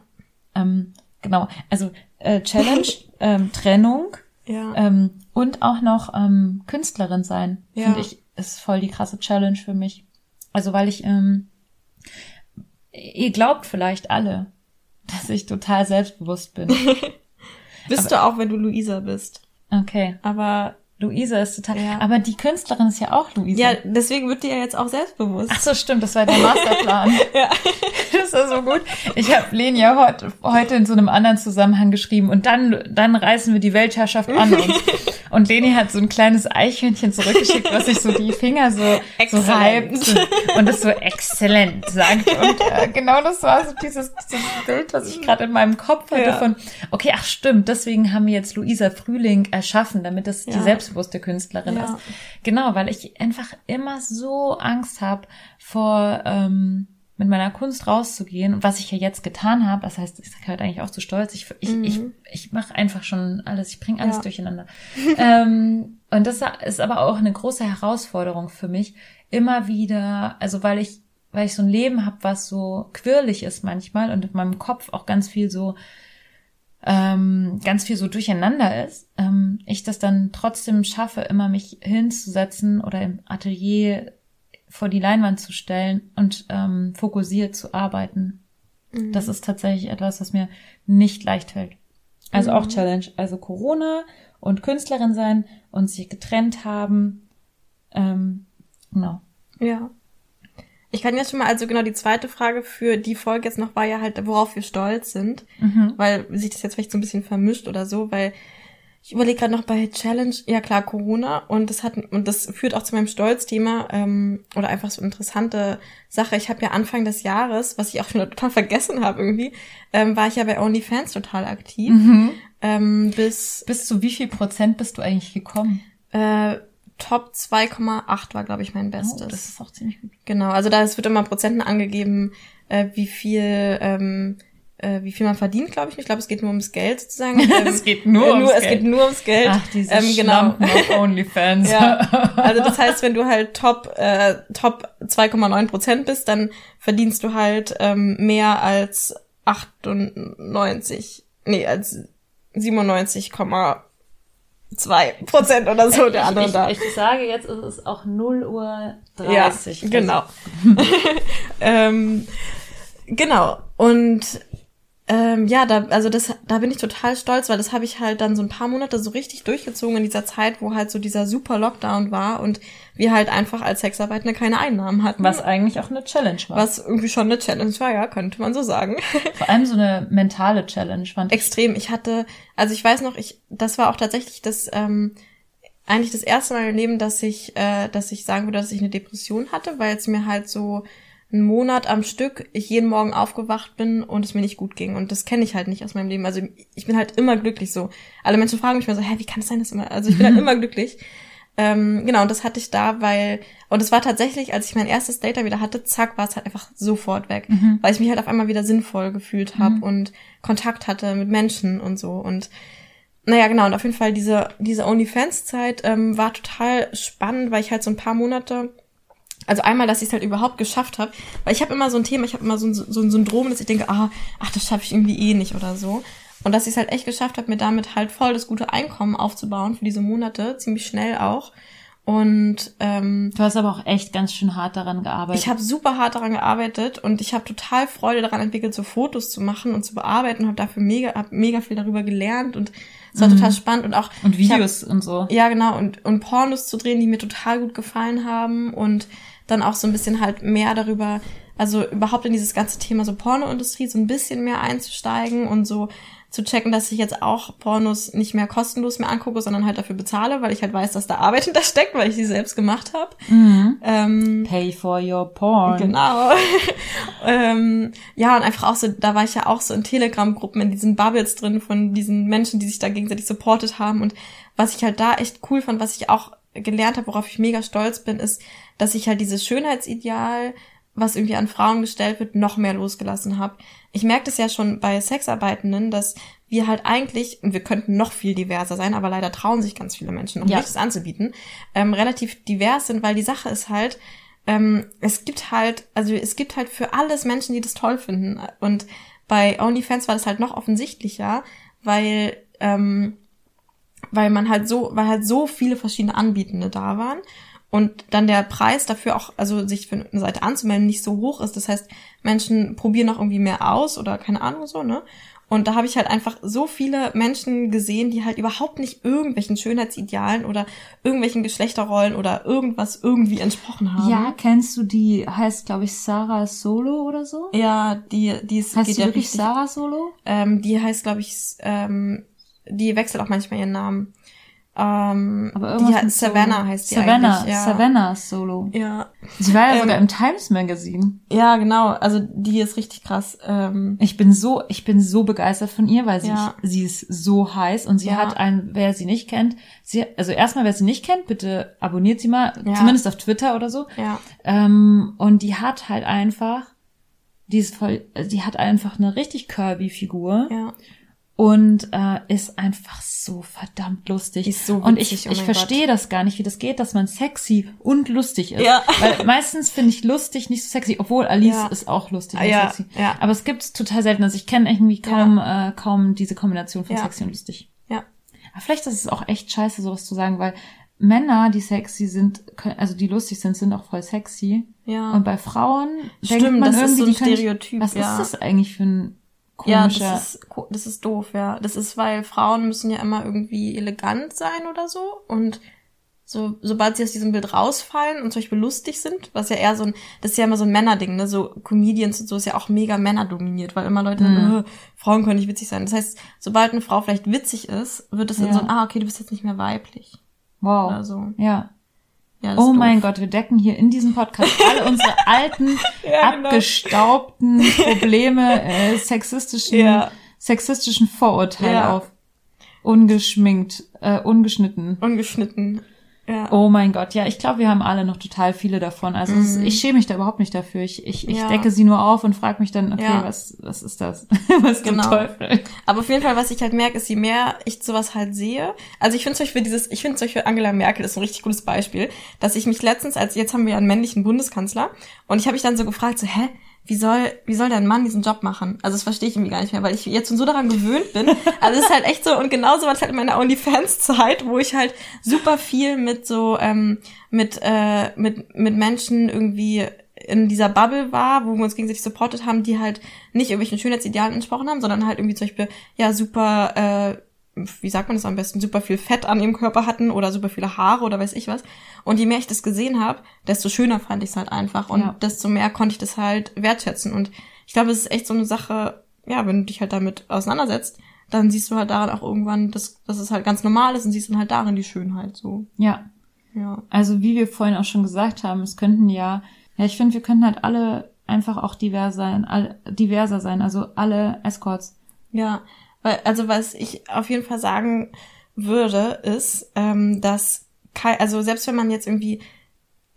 Ähm, genau, also äh, Challenge, ähm, Trennung Ja. ähm, und auch noch ähm, Künstlerin sein, Ja. finde ich, ist voll die krasse Challenge für mich. Also weil ich, ähm, ihr glaubt vielleicht alle, dass ich total selbstbewusst bin. Bist du auch, wenn du Luisa bist. Okay, Aber Luisa ist total, Ja. aber die Künstlerin ist ja auch Luisa. ja, deswegen wird die ja jetzt auch selbstbewusst. Ach so, stimmt, das war der Masterplan. Ja. Das war so gut. Ich habe Leni ja heute, heute in so einem anderen Zusammenhang geschrieben und dann, dann reißen wir die Weltherrschaft an uns. Und Leni hat so ein kleines Eichhörnchen zurückgeschickt, was sich so die Finger so, so reibt und das so exzellent sagt. Und äh, genau das war so dieses, dieses Bild, was ich gerade in meinem Kopf hatte Ja. von, okay, ach stimmt, deswegen haben wir jetzt Luisa Frühling erschaffen, damit das die Ja. Selbstbewusste Künstlerin Ja. ist. Genau, weil ich einfach immer so Angst habe vor ähm, mit meiner Kunst rauszugehen und was ich ja jetzt getan habe, das heißt, ich gehört eigentlich auch zu stolz. Ich ich ich, ich mache einfach schon alles, ich bringe alles Ja. durcheinander. ähm, und das ist aber auch eine große Herausforderung für mich, immer wieder, also weil ich weil ich so ein Leben habe, was so quirlig ist manchmal und in meinem Kopf auch ganz viel so ähm, ganz viel so durcheinander ist, ähm, ich das dann trotzdem schaffe, immer mich hinzusetzen oder im Atelier vor die Leinwand zu stellen und ähm, fokussiert zu arbeiten. Das ist tatsächlich etwas, was mir nicht leicht fällt. Also auch Challenge. Also Corona und Künstlerin sein und sich getrennt haben. Ähm, genau. Ja. Ich kann jetzt schon mal, also genau die zweite Frage für die Folge jetzt noch war ja halt, worauf wir stolz sind, weil sich das jetzt vielleicht so ein bisschen vermischt oder so, weil ich überlege gerade noch bei Challenge, ja klar, Corona und das hat und das führt auch zu meinem Stolzthema ähm, oder einfach so interessante Sache. Ich habe ja Anfang des Jahres, was ich auch schon total vergessen habe irgendwie, ähm, war ich ja bei OnlyFans total aktiv. Ähm, bis Bis zu wie viel Prozent bist du eigentlich gekommen? äh, Top 2,8 war, glaube ich, mein Bestes. Oh, das ist auch ziemlich gut. Genau, also da es wird immer Prozenten angegeben, äh, wie viel, ähm, äh, wie viel man verdient, glaube ich. Ich glaube, es geht nur ums Geld sozusagen. Ähm, Es geht nur äh, ums Es Geld. geht nur ums Geld. Ach, diese ähm, genau. OnlyFans. Ja, also das heißt, wenn du halt Top äh, Top 2,9 Prozent bist, dann verdienst du halt ähm, mehr als 98, nee, als 97,2 Prozent oder so der anderen da. ich, ich sage jetzt, es ist auch 0 Uhr 30. Ja, Also, genau. ähm, genau. Und ähm, ja, da, also das, da bin ich total stolz, weil das habe ich halt dann so ein paar Monate so richtig durchgezogen in dieser Zeit, wo halt so dieser super Lockdown war und wir halt einfach als Sexarbeitende keine Einnahmen hatten. Was eigentlich auch eine Challenge war. was irgendwie schon eine Challenge war, ja, könnte man so sagen. Vor allem so eine mentale Challenge fand ich. Extrem. Ich hatte, also ich weiß noch, ich, das war auch tatsächlich das, ähm, eigentlich das erste Mal im Leben, dass ich, äh, dass ich sagen würde, dass ich eine Depression hatte, weil es mir halt so einen Monat am Stück ich jeden Morgen aufgewacht bin und es mir nicht gut ging. Und das kenne ich halt nicht aus meinem Leben. Also ich bin halt immer glücklich so. Alle Menschen fragen mich mal so, hä, wie kann es sein, dass immer, also ich bin halt immer glücklich. Ähm, genau, und das hatte ich da, weil, und es war tatsächlich, als ich mein erstes Date da wieder hatte, zack, war es halt einfach sofort weg. Weil ich mich halt auf einmal wieder sinnvoll gefühlt habe und Kontakt hatte mit Menschen und so. Und naja, genau, und auf jeden Fall diese, diese OnlyFans-Zeit ähm, war total spannend, weil ich halt so ein paar Monate, also einmal, dass ich es halt überhaupt geschafft habe, weil ich habe immer so ein Thema, ich habe immer so ein, so ein Syndrom, dass ich denke, ah, ach, das schaffe ich irgendwie eh nicht oder so. Und dass ich es halt echt geschafft habe, mir damit halt voll das gute Einkommen aufzubauen für diese Monate, ziemlich schnell auch. Und ähm, Du hast aber auch echt ganz schön hart daran gearbeitet. ich habe super hart daran gearbeitet und ich habe total Freude daran entwickelt, so Fotos zu machen und zu bearbeiten und habe dafür mega, hab mega viel darüber gelernt und es war Mhm. total spannend und auch und ich hab- Videos und so. ja, genau. Und, und Pornos zu drehen, die mir total gut gefallen haben. Und dann auch so ein bisschen halt mehr darüber, also überhaupt in dieses ganze Thema so Pornoindustrie so ein bisschen mehr einzusteigen und so zu checken, dass ich jetzt auch Pornos nicht mehr kostenlos mehr angucke, sondern halt dafür bezahle, weil ich halt weiß, dass da Arbeit hintersteckt, weil ich sie selbst gemacht habe. Mhm. Ähm, Pay for your porn. Genau. ähm, ja, und einfach auch so, da war ich ja auch so in Telegram-Gruppen, in diesen Bubbles drin von diesen Menschen, die sich da gegenseitig supportet haben. Und was ich halt da echt cool fand, was ich auch gelernt habe, worauf ich mega stolz bin, ist, dass ich halt dieses Schönheitsideal, was irgendwie an Frauen gestellt wird, noch mehr losgelassen habe. Ich merke das ja schon bei Sexarbeitenden, dass wir halt eigentlich, und wir könnten noch viel diverser sein, aber leider trauen sich ganz viele Menschen noch Ja. nicht, es anzubieten, ähm, relativ divers sind, weil die Sache ist halt, ähm, es gibt halt, also es gibt halt für alles Menschen, die das toll finden. Und bei OnlyFans war das halt noch offensichtlicher, weil, ähm, weil man halt so, weil halt so viele verschiedene Anbietende da waren und dann der Preis dafür auch, also sich für eine Seite anzumelden, nicht so hoch ist. Das heißt, Menschen probieren noch irgendwie mehr aus oder keine Ahnung so, ne? Und da habe ich halt einfach so viele Menschen gesehen, die halt überhaupt nicht irgendwelchen Schönheitsidealen oder irgendwelchen Geschlechterrollen oder irgendwas irgendwie entsprochen haben. Ja, kennst du die, heißt glaube ich Sarah Solo oder so? Ja, die, die ist, Heißt die ja wirklich richtig. Sarah Solo? Ähm, die heißt, glaube ich, ähm, die wechselt auch manchmal ihren Namen. Ähm, Aber die irgendwas mit Savannah heißt die Savannah, eigentlich. Ja. Savannah Solo. Ja. Sie war ja Ähm, sogar im Times Magazine. ja, genau. Also die ist richtig krass. Ähm, Ich bin so, ich bin so begeistert von ihr, weil sie, Ja. sie ist so heiß und sie Ja. hat ein, wer sie nicht kennt, sie, also erstmal, wer sie nicht kennt, bitte abonniert sie mal, Ja. zumindest auf Twitter oder so. ja, Ähm, und die hat halt einfach, die ist voll, die hat einfach eine richtig curvy Figur ja. Und äh, ist einfach so verdammt lustig. Ist so und ich, witzig, oh ich verstehe das gar nicht, wie das geht, dass man sexy und lustig ist. Ja. Weil meistens finde ich lustig nicht so sexy, obwohl Alice Ja. ist auch lustig Ah, und ja, sexy. ja. Aber es gibt total selten. Also ich kenne irgendwie kaum, äh, kaum diese Kombination von Ja. sexy und lustig. Ja. Aber vielleicht ist es auch echt scheiße, sowas zu sagen, weil Männer, die sexy sind, also die lustig sind, sind auch voll sexy. Ja. Und bei Frauen Stimmt, denkt man das ist irgendwie, so ein Stereotyp, Was ja. ist das eigentlich für ein Ja, komischer... das ist, das ist doof, ja. Das ist, weil Frauen müssen ja immer irgendwie elegant sein oder so. Und so, sobald sie aus diesem Bild rausfallen und zum Beispiel lustig sind, was ja eher so ein, das ist ja immer so ein Männerding, ne? So Comedians und so ist ja auch mega männerdominiert, weil immer Leute Mhm. sagen, äh, Frauen können nicht witzig sein. Das heißt, sobald eine Frau vielleicht witzig ist, wird es in Ja. so ein, ah, okay, du bist jetzt nicht mehr weiblich. wow. Oder so. Ja. Ja, Oh ist mein doof. Gott, wir decken hier in diesem Podcast alle unsere alten, Ja, genau. abgestaubten Probleme, äh, sexistischen, Ja. sexistischen Vorurteile auf. Ungeschminkt, äh, ungeschnitten. Ungeschnitten. Ja. Oh mein Gott, ja, ich glaube, wir haben alle noch total viele davon. Also es, ich schäme mich da überhaupt nicht dafür. Ich, ich, ich Mhm. Ja. decke sie nur auf und frage mich dann, okay, Ja. was, was ist das? was Genau. zum Teufel? Aber auf jeden Fall, was ich halt merke, ist, je mehr ich sowas halt sehe, also ich finde zum Beispiel dieses, ich finde zum Beispiel Angela Merkel ist ein richtig gutes Beispiel, dass ich mich letztens, als jetzt haben wir ja einen männlichen Bundeskanzler, und ich habe mich dann so gefragt, so, hä, wie soll, wie soll der Mann diesen Job machen? Also das verstehe ich irgendwie gar nicht mehr, weil ich jetzt schon so daran gewöhnt bin. Also es ist halt echt so, und genauso war es halt in meiner OnlyFans-Zeit, wo ich halt super viel mit so, ähm, mit, äh, mit, mit Menschen irgendwie in dieser Bubble war, wo wir uns gegenseitig supportet haben, die halt nicht irgendwelchen Schönheitsidealen entsprochen haben, sondern halt irgendwie zum Beispiel, ja, super, äh, wie sagt man das am besten, super viel Fett an ihrem Körper hatten oder super viele Haare oder weiß ich was. Und je mehr ich das gesehen habe, desto schöner fand ich es halt einfach und Ja. desto mehr konnte ich das halt wertschätzen. Und ich glaube, es ist echt so eine Sache, ja, wenn du dich halt damit auseinandersetzt, dann siehst du halt daran auch irgendwann, dass, dass es halt ganz normal ist und siehst dann halt darin die Schönheit so. Ja, Ja. Also wie wir vorhin auch schon gesagt haben, es könnten ja, ja, ich finde, wir könnten halt alle einfach auch divers sein, all, diverser sein, also alle Escorts. Ja, also was ich auf jeden Fall sagen würde, ist, ähm, dass kei- also selbst wenn man jetzt irgendwie,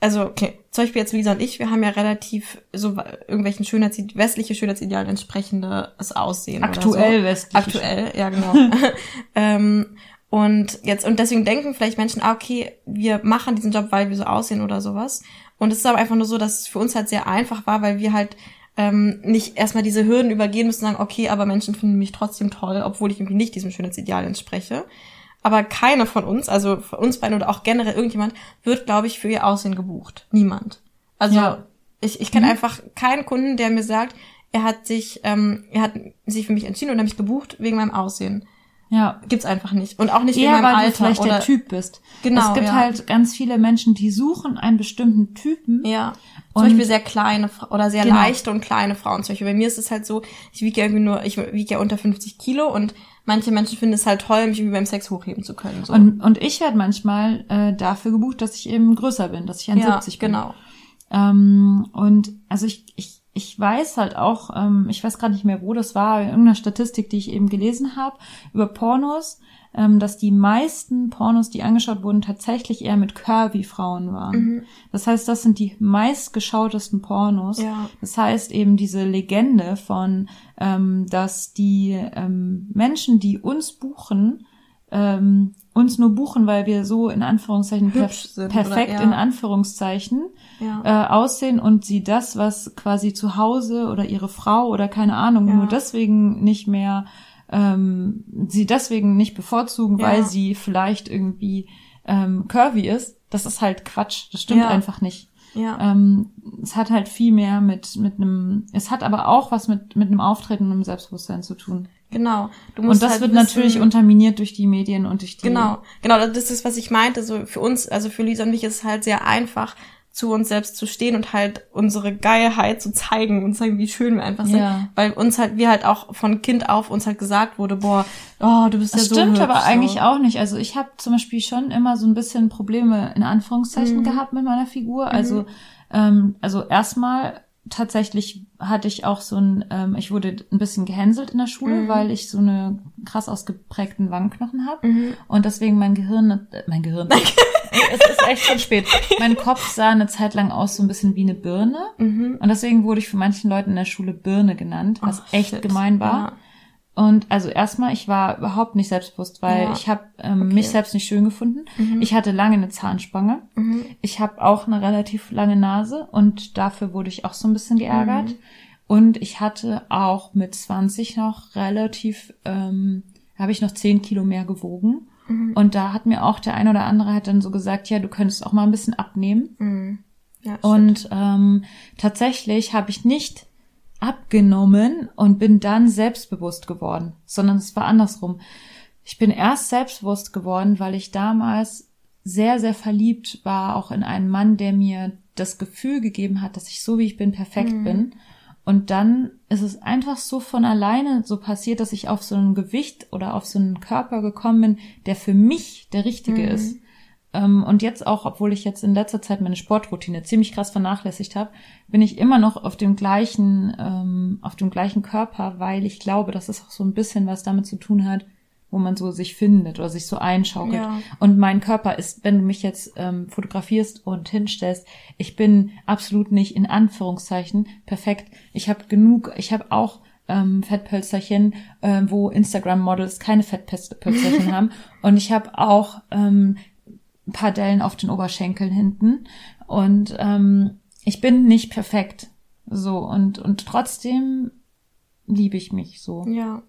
also okay, zum Beispiel jetzt Lisa und ich, wir haben ja relativ so irgendwelchen Schönheits westliche Schönheitsidealen entsprechendes Aussehen. Aktuell so. westliche Aktuell, ja genau. ähm, und jetzt, und deswegen denken vielleicht Menschen, ah, okay, wir machen diesen Job, weil wir so aussehen oder sowas. Und es ist aber einfach nur so, dass es für uns halt sehr einfach war, weil wir halt ähm, nicht erstmal diese Hürden übergehen müssen und sagen, okay, aber Menschen finden mich trotzdem toll, obwohl ich irgendwie nicht diesem Schönheitsideal entspreche. aber keine von uns, also von uns beiden oder auch generell irgendjemand, wird, glaube ich, für ihr Aussehen gebucht. Niemand. Also Ja. ich, ich kenne Mhm. einfach keinen Kunden, der mir sagt, er hat sich, ähm, er hat sich für mich entschieden und hat mich gebucht wegen meinem Aussehen. Ja. Gibt's einfach nicht. Und auch nicht Eher, meinem weil du Alter. vielleicht oder, der Typ bist. Genau, Es gibt ja. halt ganz viele Menschen, die suchen einen bestimmten Typen. Ja. Zum Beispiel sehr kleine oder sehr Genau. leichte und kleine Frauen. Zum Beispiel bei mir ist es halt so, ich wiege ja irgendwie nur, ich wiege ja unter 50 Kilo und manche Menschen finden es halt toll, mich irgendwie beim Sex hochheben zu können. So. Und, und ich werde manchmal äh, dafür gebucht, dass ich eben größer bin, dass ich 1,70 bin. genau. Ähm, und also ich, ich, ich weiß halt auch, ähm, ich weiß gerade nicht mehr, wo das war, in irgendeiner Statistik, die ich eben gelesen habe, über Pornos, ähm, dass die meisten Pornos, die angeschaut wurden, tatsächlich eher mit Curvy-Frauen waren. Mhm. Das heißt, das sind die meistgeschautesten Pornos. Ja. Das heißt eben diese Legende von, ähm, dass die ähm, Menschen, die uns buchen, ähm, uns nur buchen, weil wir so in Anführungszeichen perf sind perfekt oder- ja. in Anführungszeichen Ja. äh, aussehen und sie das, was quasi zu Hause oder ihre Frau oder keine Ahnung, Ja. nur deswegen nicht mehr, ähm, sie deswegen nicht bevorzugen, weil sie vielleicht irgendwie ähm, curvy ist, das ist halt Quatsch. Das stimmt einfach nicht. ja. Ähm, es hat halt viel mehr mit mit einem, es hat aber auch was mit mit einem Auftreten und einem Selbstbewusstsein zu tun. Genau. Du Und das halt wird wissen- natürlich unterminiert durch die Medien und durch die Genau, genau, das ist, was ich meinte. So für uns, also für Lisa und mich ist es halt sehr einfach, zu uns selbst zu stehen und halt unsere Geilheit zu zeigen und zeigen, wie schön wir einfach sind. Ja. Weil uns halt, wir halt auch von Kind auf uns halt gesagt wurde, boah, oh, du bist Das ja so stimmt hübsch, aber so. eigentlich auch nicht. Also ich habe zum Beispiel schon immer so ein bisschen Probleme in Anführungszeichen Mhm. gehabt mit meiner Figur. Also ähm, also erstmal tatsächlich hatte ich auch so ein, ähm, ich wurde ein bisschen gehänselt in der Schule, Mhm. weil ich so eine krass ausgeprägten Wangenknochen habe Mhm. und deswegen mein Gehirn, äh, mein Gehirn, es ist echt schon spät. Mein Kopf sah eine Zeit lang aus so ein bisschen wie eine Birne Mhm. und deswegen wurde ich von manchen Leuten in der Schule Birne genannt, was Ach, echt shit. gemein war. Ja. Und also erstmal, ich war überhaupt nicht selbstbewusst, weil Ja. ich habe ähm, Okay. mich selbst nicht schön gefunden. Mhm. Ich hatte lange eine Zahnspange. Mhm. Ich habe auch eine relativ lange Nase und dafür wurde ich auch so ein bisschen geärgert. Mhm. Und ich hatte auch mit 20 noch relativ, ähm, habe ich noch 10 Kilo mehr gewogen. Mhm. Und da hat mir auch der ein oder andere hat dann so gesagt, ja, du könntest auch mal ein bisschen abnehmen. Mhm. Ja. Und ähm, tatsächlich habe ich nicht abgenommen und bin dann selbstbewusst geworden, sondern es war andersrum. Ich bin erst selbstbewusst geworden, weil ich damals sehr, sehr verliebt war, auch in einen Mann, der mir das Gefühl gegeben hat, dass ich so wie ich bin perfekt Mhm. bin. Und dann ist es einfach so von alleine so passiert, dass ich auf so ein Gewicht oder auf so einen Körper gekommen bin, der für mich der richtige Mhm. ist. Ähm, und jetzt auch, obwohl ich jetzt in letzter Zeit meine Sportroutine ziemlich krass vernachlässigt habe, bin ich immer noch auf dem gleichen, ähm, auf dem gleichen Körper, weil ich glaube, dass es auch so ein bisschen was damit zu tun hat, wo man so sich findet oder sich so einschaukelt. Ja. Und mein Körper ist, wenn du mich jetzt ähm, fotografierst und hinstellst, ich bin absolut nicht in Anführungszeichen perfekt. Ich habe genug, ich habe auch ähm, Fettpölsterchen, ähm, wo Instagram-Models keine Fettpölsterchen haben. Und ich habe auch ähm, ein paar Dellen auf den Oberschenkeln hinten. Und ähm, ich bin nicht perfekt. So, und, und trotzdem liebe ich mich so. ja.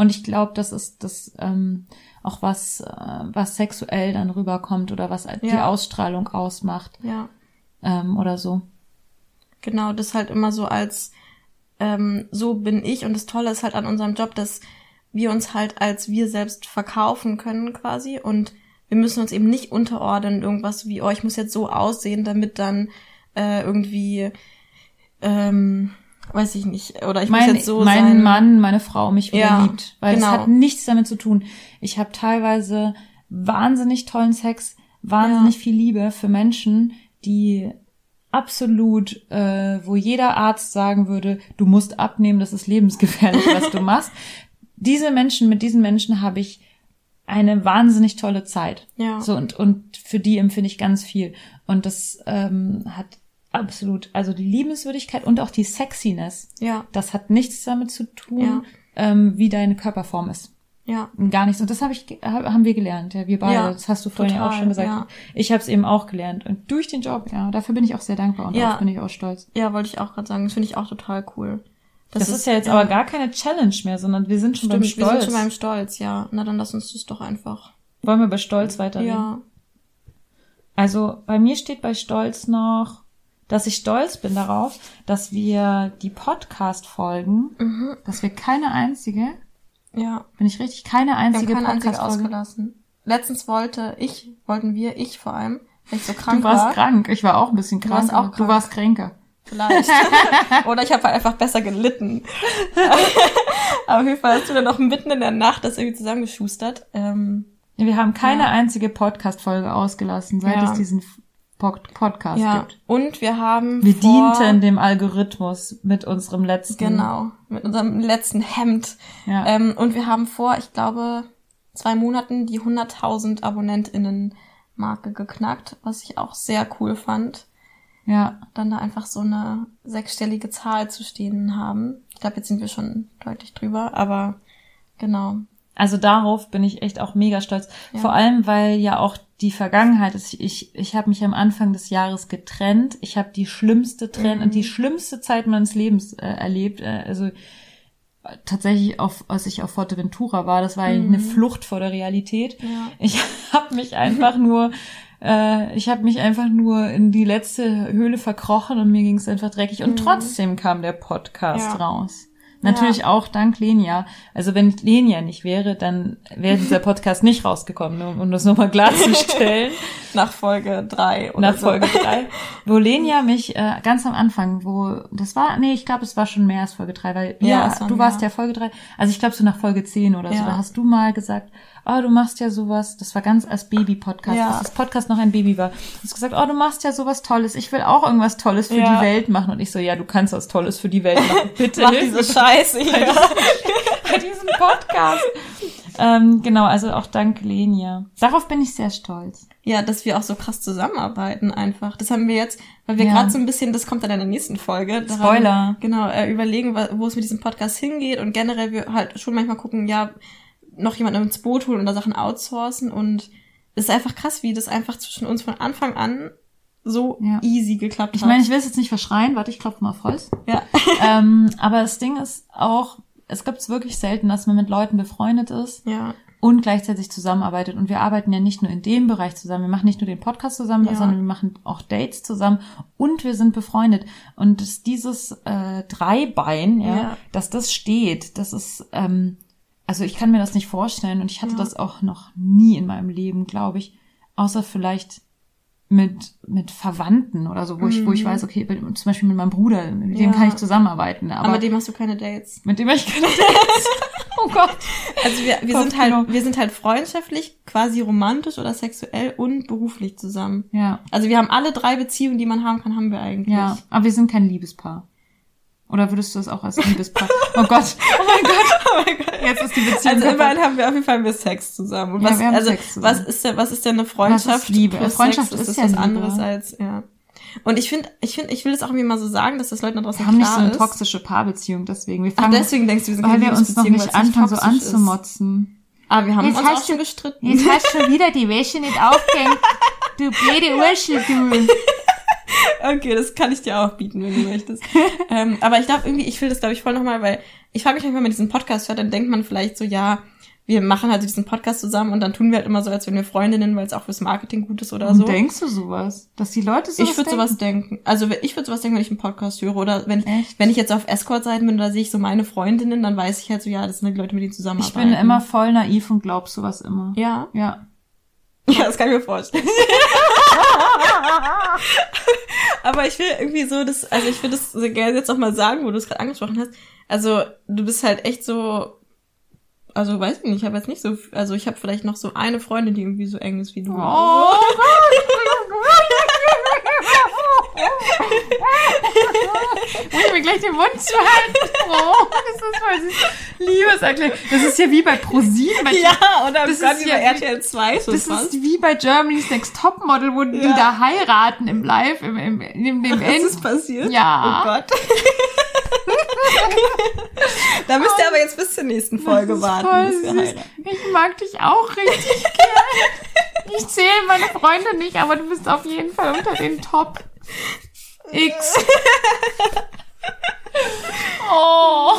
Und ich glaube, das ist das ähm, auch was, äh, was sexuell dann rüberkommt oder was die Ja. Ausstrahlung ausmacht Ja. ähm, oder so. Genau, das halt immer so als ähm, so bin ich und das Tolle ist halt an unserem Job, dass wir uns halt als wir selbst verkaufen können quasi und wir müssen uns eben nicht unterordnen irgendwas wie oh ich muss jetzt so aussehen, damit dann äh, irgendwie ähm, weiß ich nicht oder ich mein muss jetzt so mein sein. Mann, meine Frau mich wieder Ja, liebt. Weil genau. das hat nichts damit zu tun. Ich habe teilweise wahnsinnig tollen Sex, wahnsinnig Ja. viel Liebe für Menschen, die absolut, äh, wo jeder Arzt sagen würde, du musst abnehmen, das ist lebensgefährlich, was du machst. Diese Menschen, mit diesen Menschen habe ich eine wahnsinnig tolle Zeit. Ja. So und und für die empfinde ich ganz viel und das ähm, hat absolut, also die Liebenswürdigkeit und auch die Sexiness. Ja, Das hat nichts damit zu tun, Ja. ähm, wie deine Körperform ist. ja, Gar nichts. Und das habe ich, haben wir gelernt, ja, wir beide. Ja, das hast du vorhin ja auch total, schon gesagt. ja. Ich habe es eben auch gelernt. Und durch den Job, ja, dafür bin ich auch sehr dankbar und Ja. darauf bin ich auch stolz. ja, wollte ich auch gerade sagen. Das finde ich auch total cool. Das, ist ja jetzt aber gar keine Challenge mehr, sondern wir sind schon Stimmt, beim Stolz. wir sind schon beim Stolz, ja. Na dann lass uns das doch einfach Wollen wir über Stolz weiterreden? Ja. Also bei mir steht bei Stolz noch, dass ich stolz bin darauf, dass wir die Podcast-Folgen, Mhm. dass wir keine einzige, Ja. bin ich richtig, keine einzige keine einzige Podcast-Folge. ausgelassen. Letztens wollte ich, wollten wir, ich vor allem, weil ich so krank Du warst war. krank. Ich war auch ein bisschen Du krank. warst auch krank. Du warst kränker. Vielleicht. Oder ich habe halt einfach besser gelitten. Aber auf jeden Fall hast du dann noch mitten in der Nacht das irgendwie zusammengeschustert. Ähm, Wir haben keine Ja. einzige Podcast-Folge ausgelassen, seit Ja. es diesen Pod Podcast ja. gibt. Und wir haben Wir dienten dem Algorithmus mit unserem letzten. Genau, mit unserem letzten Hemd. Ja. Ähm, und wir haben vor, ich glaube, zwei Monaten die 100.000 AbonnentInnen-Marke geknackt, was ich auch sehr cool fand. Ja. Dann da einfach so eine sechsstellige Zahl zu stehen haben. Ich glaube, jetzt sind wir schon deutlich drüber, aber genau. Also darauf bin ich echt auch mega stolz. Ja. Vor allem, weil ja auch die Vergangenheit ist. Ich, ich habe mich am Anfang des Jahres getrennt. Ich habe die schlimmste Trenn Mhm. die schlimmste Zeit meines Lebens äh, erlebt. Äh, also tatsächlich, auf, als ich auf Forteventura war, das war eigentlich eine Flucht vor der Realität. Mhm. Ja. Ich habe mich einfach nur, äh, ich habe mich einfach nur in die letzte Höhle verkrochen und mir ging es einfach dreckig. Und trotzdem kam der Podcast Mhm. Ja. raus. Natürlich auch dank Lenia. Also wenn Lenia nicht wäre, dann wäre dieser Podcast nicht rausgekommen, um, um das nochmal klarzustellen. Nach Folge drei oder nach so. Folge drei, Wo Lenia mich äh, ganz am Anfang, wo das war, nee, ich glaube, es war schon mehr als Folge drei, weil Ja, ja, war du warst ja Folge drei. Also ich glaube so nach Folge zehn oder so, Ja. da hast du mal gesagt, oh, du machst ja sowas, das war ganz als Baby-Podcast, Ja. als das Podcast noch ein Baby war. Du hast gesagt, oh, du machst ja sowas Tolles, ich will auch irgendwas Tolles für Ja. die Welt machen. Und ich so, ja, du kannst was Tolles für die Welt machen. Bitte Mach diese Scheiße hier. bei diesem Podcast. ähm, genau, also auch dank Lenia. Darauf bin ich sehr stolz. Ja, dass wir auch so krass zusammenarbeiten einfach. Das haben wir jetzt, weil wir Ja. gerade so ein bisschen, das kommt dann in der nächsten Folge. daran- Spoiler. Genau, äh, überlegen, wo es mit diesem Podcast hingeht und generell wir halt schon manchmal gucken, ja, noch jemanden ins Boot holen und da Sachen outsourcen und es ist einfach krass, wie das einfach zwischen uns von Anfang an so Ja. easy geklappt Ich hat. meine, ich will es jetzt nicht verschreien, warte, ich klopfe mal auf Holz. ja. ähm, aber das Ding ist auch, es gibt es wirklich selten, dass man mit Leuten befreundet ist ja. und gleichzeitig zusammenarbeitet. Und wir arbeiten ja nicht nur in dem Bereich zusammen. Wir machen nicht nur den Podcast zusammen, Ja. sondern wir machen auch Dates zusammen und wir sind befreundet. Und dass dieses äh, Dreibein, ja, Ja. dass das steht, das ist, ähm, also ich kann mir das nicht vorstellen und ich hatte Ja. das auch noch nie in meinem Leben, glaube ich, außer vielleicht mit, mit Verwandten oder so, wo ich, wo ich weiß, okay, mit, zum Beispiel mit meinem Bruder, mit dem Mhm. Ja. kann ich zusammenarbeiten. Aber, Aber mit dem hast du keine Dates. mit dem ich keine Dates. oh Gott. Also wir, wir sind halt, genau. wir sind halt freundschaftlich, quasi romantisch oder sexuell und beruflich zusammen. Ja. Also wir haben alle drei Beziehungen, die man haben kann, haben wir eigentlich. Ja, aber wir sind kein Liebespaar. Oder würdest du das auch als Liebespaar? Oh Gott, oh mein Gott, oh mein Gott. Jetzt ist die Beziehung Also immerhin haben wir auf jeden Fall wir Sex zusammen. Und Ja, was, wir haben also, Sex zusammen. was ist denn, was ist denn eine Freundschaft? Was ist Liebe? plus Freundschaft Sex? ist das ja was Liebe. anderes als, ja. Und ich finde, ich finde, ich will das auch irgendwie mal so sagen, dass das Leuten da draußen wir haben nicht klar so eine ist. toxische Paarbeziehung, deswegen. Wir Ach, fangen, deswegen denkst du, wir sind weil wir uns noch nicht es anfangen, so ist. anzumotzen. Ah, wir haben Jetzt uns auch schon gestritten. Jetzt hast du wieder die Wäsche nicht aufgehängt. Du blöde Urschel, du. Okay, das kann ich dir auch bieten, wenn du möchtest. ähm, aber ich glaube irgendwie, ich will das glaube ich voll nochmal, weil ich frage mich manchmal, wenn man diesen Podcast hört, dann denkt man vielleicht so, ja, wir machen halt diesen Podcast zusammen und dann tun wir halt immer so, als wenn wir Freundinnen, weil es auch fürs Marketing gut ist oder so. denkst du sowas? Dass die Leute sowas ich würde sowas denken. Also ich würde sowas denken, wenn ich einen Podcast höre oder wenn ich, Echt? wenn ich jetzt auf Escort-Seiten bin, da sehe ich so meine Freundinnen, dann weiß ich halt so, ja, das sind die Leute, mit denen Ich zusammenarbeiten. bin immer voll naiv und glaub sowas immer. ja, Ja. ja, das kann ich mir vorstellen. Aber ich will irgendwie so das, also ich will das so gerne jetzt auch mal sagen, wo du es gerade angesprochen hast. Also du bist halt echt so, also weiß ich nicht, ich habe jetzt nicht so, also ich habe vielleicht noch so eine Freundin, die irgendwie so eng ist wie du. Oh Muss ich mir gleich den Mund zuhalten? Oh, das ist voll süß. Liebeserklärung. Das ist ja wie bei ProSieben. Bei Ja, oder Das ist ja bei RTL 2 schon Das fast. ist wie bei Germany's Next Topmodel, wo die Ja. da heiraten im Live, im, im, im, im Was End. ist passiert? Ja. Oh Gott. da müsst ihr aber jetzt bis zur nächsten Folge warten. Ich mag dich auch richtig gern. Ich zähle meine Freunde nicht, aber du bist auf jeden Fall unter den Top X. Oh.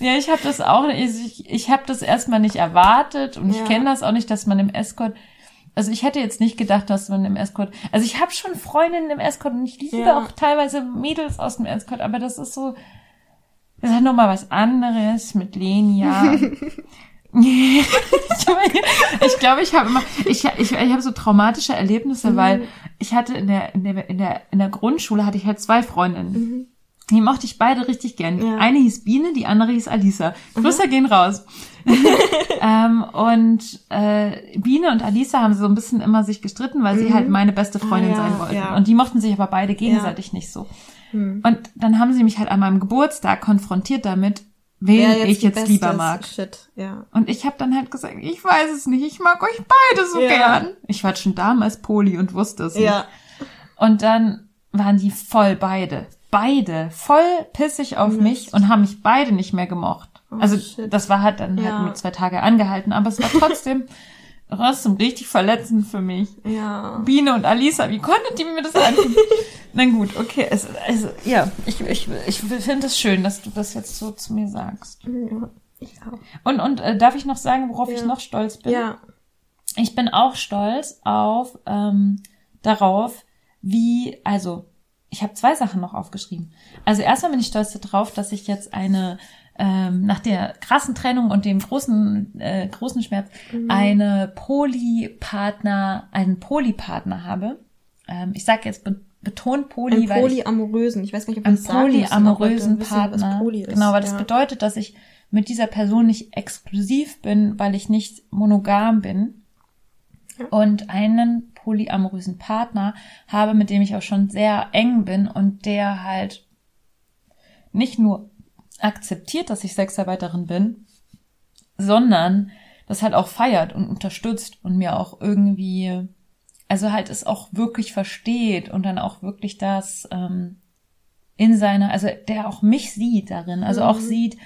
Ja, ich habe das auch, ich, ich habe das erstmal nicht erwartet und Ja. ich kenne das auch nicht, dass man im Escort, also ich hätte jetzt nicht gedacht, dass man im Escort, also ich habe schon Freundinnen im Escort und ich liebe Ja. auch teilweise Mädels aus dem Escort, aber das ist so, das ist halt nochmal was anderes mit Lenia. ich ich glaube, ich habe immer, ich, ich, ich habe so traumatische Erlebnisse, weil ich hatte in der, in der, in der, in der Grundschule hatte ich halt zwei Freundinnen. Die mochte ich beide richtig gern. Ja. Eine hieß Biene, die andere hieß Alisa. Grüße gehen raus. ähm, und äh, Biene und Alisa haben so ein bisschen immer sich gestritten, weil sie halt meine beste Freundin Ah, ja, sein wollten. ja. Und die mochten sich aber beide gegenseitig nicht so. Und dann haben sie mich halt an meinem Geburtstag konfrontiert damit, wen Wer ich jetzt lieber mag. Shit, ja. Und ich habe dann halt gesagt, ich weiß es nicht, ich mag euch beide so Ja. gern. Ich war schon damals Poli und wusste es nicht. Ja. Und dann waren die voll beide, beide voll pissig auf mich und haben mich beide nicht mehr gemocht. also Oh, shit. das war halt dann Ja. halt nur zwei Tage angehalten, aber es war trotzdem trotzdem richtig verletzend für mich. Ja. Biene und Alisa, wie konntet ihr mir das antun? Na gut, okay, es, also, ja, ich, ich, ich finde es schön, dass du das jetzt so zu mir sagst. Ja. Ich auch. Und, und äh, darf ich noch sagen, worauf Ja. ich noch stolz bin? Ja. Ich bin auch stolz auf ähm, darauf, wie, also ich habe zwei Sachen noch aufgeschrieben. Also erstmal bin ich stolz darauf, dass ich jetzt eine ähm, nach der krassen Trennung und dem großen äh, großen Schmerz eine Polypartner, einen Polypartner habe. Ähm, ich sage jetzt be betont Poly, Ein weil ich polyamorösen. Ich weiß gar nicht, ob müssen, aber polyamorösen wissen, Partner. Was Poly ist. Genau, weil das ja. bedeutet, dass ich mit dieser Person nicht exklusiv bin, weil ich nicht monogam bin und einen polyamorösen Partner habe, mit dem ich auch schon sehr eng bin und der halt nicht nur akzeptiert, dass ich Sexarbeiterin bin, sondern das halt auch feiert und unterstützt und mir auch irgendwie, also halt es auch wirklich versteht und dann auch wirklich das ähm, in seiner, also der auch mich sieht darin, also auch sieht,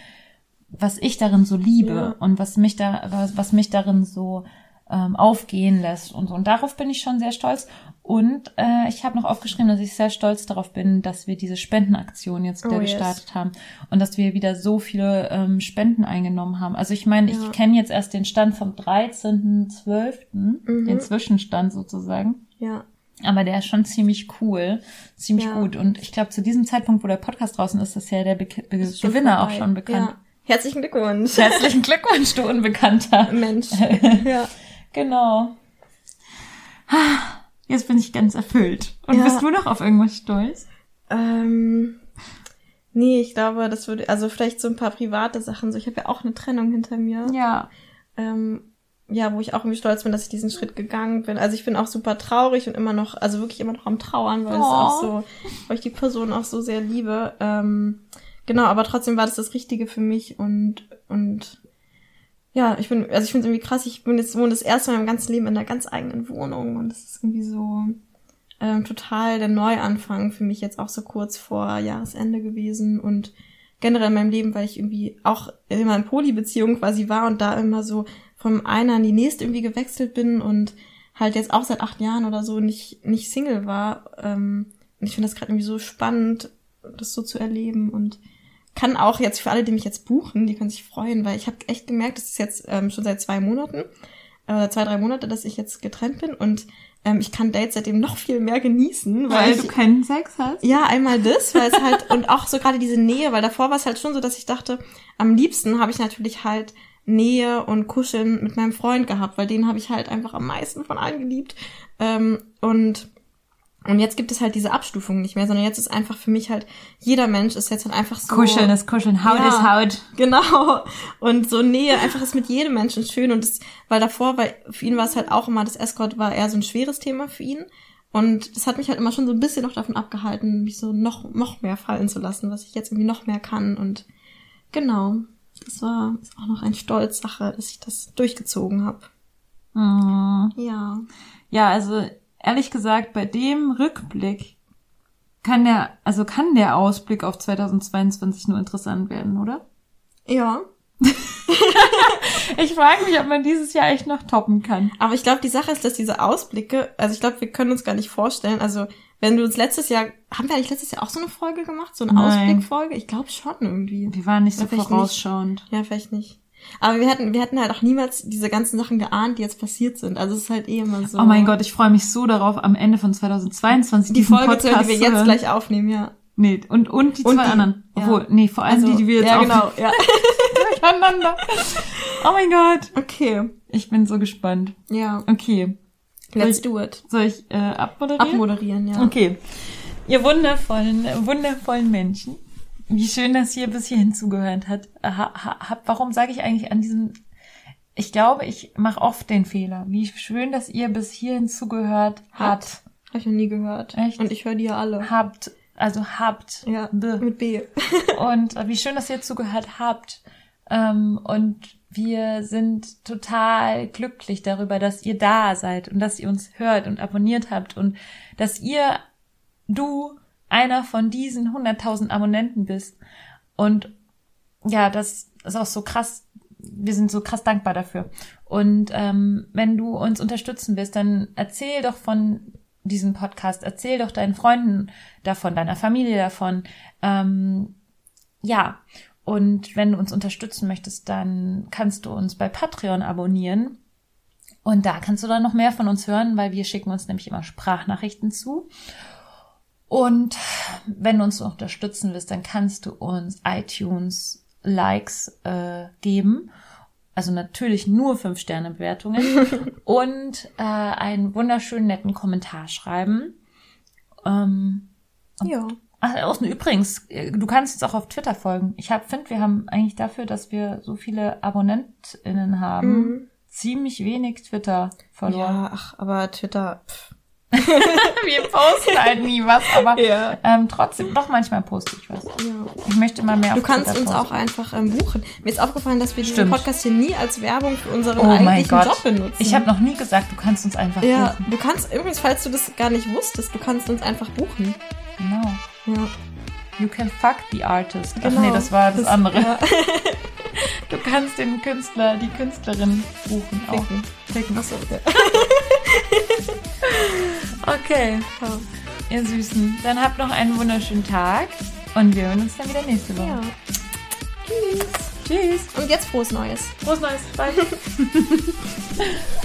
was ich darin so liebe Ja. und was mich da, was, was mich darin so ähm, aufgehen lässt und so. Und darauf bin ich schon sehr stolz. Und äh, ich habe noch aufgeschrieben, dass ich sehr stolz darauf bin, dass wir diese Spendenaktion jetzt wieder Oh, yes. gestartet haben und dass wir wieder so viele ähm, Spenden eingenommen haben. Also ich meine, Ja. ich kenne jetzt erst den Stand vom 13.12., Mhm. den Zwischenstand sozusagen. Ja. Aber der ist schon ziemlich cool, ziemlich Ja. gut. Und ich glaube, zu diesem Zeitpunkt, wo der Podcast draußen ist, ist ja der Be Be Ist Gewinner auch vorbei. schon bekannt. Ja. Herzlichen Glückwunsch. Herzlichen Glückwunsch, du Unbekannter. Mensch. ja. Genau. Jetzt bin ich ganz erfüllt. Und Ja. bist du noch auf irgendwas stolz? Ähm, nee, ich glaube, das würde, also vielleicht so ein paar private Sachen. So, ich habe ja auch eine Trennung hinter mir. Ja. Ähm, ja, wo ich auch irgendwie stolz bin, dass ich diesen Schritt gegangen bin. Also ich bin auch super traurig und immer noch, also wirklich immer noch am Trauern, weil es Oh. auch so, weil ich die Person auch so sehr liebe. Ähm, genau, aber trotzdem war das das Richtige für mich und und ja, ich bin, also ich finde es irgendwie krass. Ich bin jetzt wohne das erste Mal im ganzen Leben in einer ganz eigenen Wohnung und das ist irgendwie so ähm, total der Neuanfang für mich jetzt auch so kurz vor Jahresende gewesen und generell in meinem Leben, weil ich irgendwie auch immer in Polybeziehung quasi war und da immer so vom einen an die nächste irgendwie gewechselt bin und halt jetzt auch seit acht Jahren oder so nicht, nicht Single war. Ähm, und ich finde das gerade irgendwie so spannend, das so zu erleben und kann auch jetzt für alle, die mich jetzt buchen, die können sich freuen, weil ich habe echt gemerkt, das ist jetzt ähm, schon seit zwei Monaten, äh, zwei, drei Monate, dass ich jetzt getrennt bin und ähm, ich kann Dates seitdem noch viel mehr genießen, weil, Weil ich, du keinen Sex hast? ja, einmal das, weil es halt, und auch so gerade diese Nähe, weil davor war es halt schon so, dass ich dachte, am liebsten habe ich natürlich halt Nähe und Kuscheln mit meinem Freund gehabt, weil den habe ich halt einfach am meisten von allen geliebt. Ähm, und, und jetzt gibt es halt diese Abstufung nicht mehr, sondern jetzt ist einfach für mich halt, jeder Mensch ist jetzt halt einfach so. Kuscheln ist Kuscheln, Haut Ja. ist Haut. Genau. Und so Nähe einfach ist mit jedem Menschen schön. Und das, weil davor, weil für ihn war es halt auch immer, das Escort war eher so ein schweres Thema für ihn. Und das hat mich halt immer schon so ein bisschen noch davon abgehalten, mich so noch, noch mehr fallen zu lassen, was ich jetzt irgendwie noch mehr kann. Und genau. Das war ist auch noch eine Stolzsache, dass ich das durchgezogen habe. Hm. Ja. Ja, also ehrlich gesagt, bei dem Rückblick kann der, also kann der Ausblick auf 2022 nur interessant werden, oder? Ja. Ich frage mich, ob man dieses Jahr echt noch toppen kann. Aber ich glaube, die Sache ist, dass diese Ausblicke, also ich glaube, wir können uns gar nicht vorstellen, also wenn du uns letztes Jahr, haben wir eigentlich letztes Jahr auch so eine Folge gemacht? So eine. Ausblickfolge? Ich glaube schon irgendwie. Wir waren nicht so vorausschauend. Ja, vielleicht nicht. Aber wir hatten, wir hatten halt auch niemals diese ganzen Sachen geahnt, die jetzt passiert sind. Also es ist halt eh immer so. Oh mein Gott, ich freue mich so darauf, am Ende von 2022 Die Folge, zu hören, die wir jetzt hören. gleich aufnehmen, ja. Nee, und, und die Und zwei die, anderen. ja. Obwohl, nee, vor allem Also, die, die wir jetzt ja, auch genau, ja. durcheinander. Oh mein Gott. Okay. Ich bin so gespannt. Ja. Okay. Let's do it. Soll ich äh, abmoderieren? Abmoderieren, ja. Okay. Ihr wundervollen, wundervollen Menschen. Wie schön, dass ihr bis hierhin zugehört hat. Ha, ha, warum sage ich eigentlich an diesem... Ich glaube, ich mache oft den Fehler. Wie schön, dass ihr bis hierhin zugehört habt. Habe ich noch nie gehört. Echt? Und ich höre die ja alle. Habt, also habt. Ja, Be. mit B. Und äh, wie schön, dass ihr zugehört habt. Ähm, und wir sind total glücklich darüber, dass ihr da seid und dass ihr uns hört und abonniert habt und dass ihr, du, einer von diesen 100.000 Abonnenten bist. Und ja, das ist auch so krass. Wir sind so krass dankbar dafür. Und ähm, wenn du uns unterstützen willst, dann erzähl doch von diesem Podcast, erzähl doch deinen Freunden davon, deiner Familie davon. Ähm, ja, und wenn du uns unterstützen möchtest, dann kannst du uns bei Patreon abonnieren. Und da kannst du dann noch mehr von uns hören, weil wir schicken uns nämlich immer Sprachnachrichten zu. Und wenn du uns unterstützen willst, dann kannst du uns iTunes Likes äh, geben. Also natürlich nur 5-Sterne-Bewertungen und äh, einen wunderschönen netten Kommentar schreiben. Ähm, Ja. Ach, auch übrigens, äh, du kannst uns auch auf Twitter folgen. Ich hab, finde, wir haben eigentlich dafür, dass wir so viele AbonnentInnen haben, Mhm. ziemlich wenig Twitter-Follower. Ja, ach, aber Twitter. Pff. Wir posten halt nie was, aber Ja. ähm, trotzdem, doch manchmal poste ich was. ja. Ich möchte mal mehr Du kannst uns auch posten. einfach ähm, buchen. Mir ist aufgefallen, dass wir diesen. Podcast hier nie als Werbung für unseren Oh mein eigentlichen Gott. Job benutzen. Ich habe noch nie gesagt, du kannst uns einfach Ja, buchen. du kannst, übrigens, falls du das gar nicht wusstest, du kannst uns einfach buchen. Genau. Ja, You can fuck the artist. Ach genau. nee, das war das, andere. Ja. Du kannst den Künstler, die Künstlerin buchen. Auch. Ficken. Ficken. Achso, okay. Okay, ihr Süßen. Dann habt noch einen wunderschönen Tag und wir hören uns dann wieder nächste Woche. ja. Tschüss. Tschüss. Und jetzt frohes Neues. Frohes Neues. Bye.